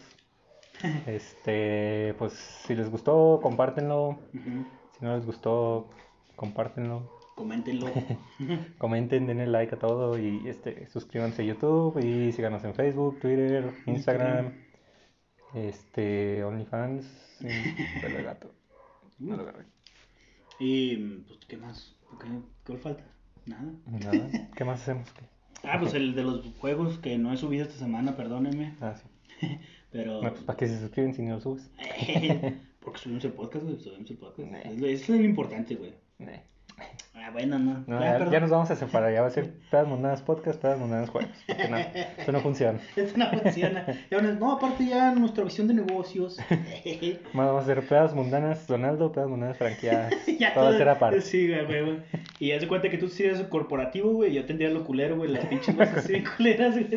Este, pues si les gustó, compártenlo. Si no les gustó, compártenlo. Coméntenlo. Comenten, denle like a todo y este, suscríbanse a YouTube y síganos en Facebook, Twitter, Instagram, este, OnlyFans, y pelo de gato. No lo agarré. y, pues, ¿qué más? ¿Qué, qué falta? Nada. Nada. ¿Qué más hacemos? ¿Qué? Ah, pues el de los juegos que no he subido esta semana, perdónenme. Ah, sí. Pero. No, pues para qué se suscriben si no lo subes. Porque subimos el podcast, güey. Subimos el podcast. Nah. Es, lo- importante, güey. Ah, bueno, no. No, Ya, nos vamos a separar, ya va a ser pedas monadas podcast, pedas monadas juegos. Porque no, eso no funciona. Eso no funciona. No, aparte ya nuestra visión de negocios. Vamos a hacer pedas mundanas Donaldo, pedas mundanas franqueadas. ya todo va a ser aparte. Sí, güey, güey. Y haz de cuenta que tú sí eres corporativo, güey. Yo tendría lo culero, güey. Las pinches cosas así culeras, güey.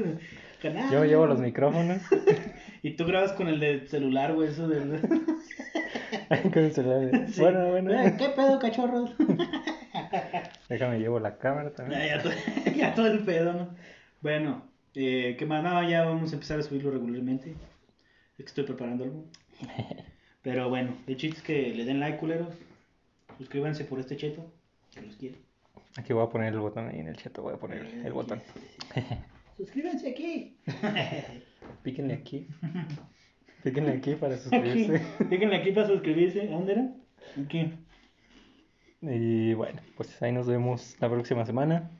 Canal. Yo llevo los micrófonos Y tú grabas con el de celular, güey. Eso del. con el celular. Sí. Bueno, bueno. Eh, ¿Qué pedo, cachorros? Déjame llevo la cámara también. ya, todo, ya todo el pedo, ¿no? Bueno, eh, ¿qué más? No, ya vamos a empezar a subirlo regularmente. Es que estoy preparando algo. Pero bueno, de chiste es que le den like, culeros. Suscríbanse por este cheto, que los quiere. Aquí voy a poner el botón ahí en el chat, voy a poner el botón. Suscríbanse aquí. Píquenle aquí. Píquenle aquí para Aquí. suscribirse. Díganle aquí para suscribirse. ¿A ¿Dónde era? Aquí. Y bueno, pues ahí nos vemos la próxima semana.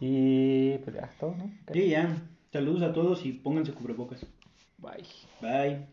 Y pues ya, todo, ¿no? Y ya. Saludos a todos y pónganse cubrebocas. Bye. Bye.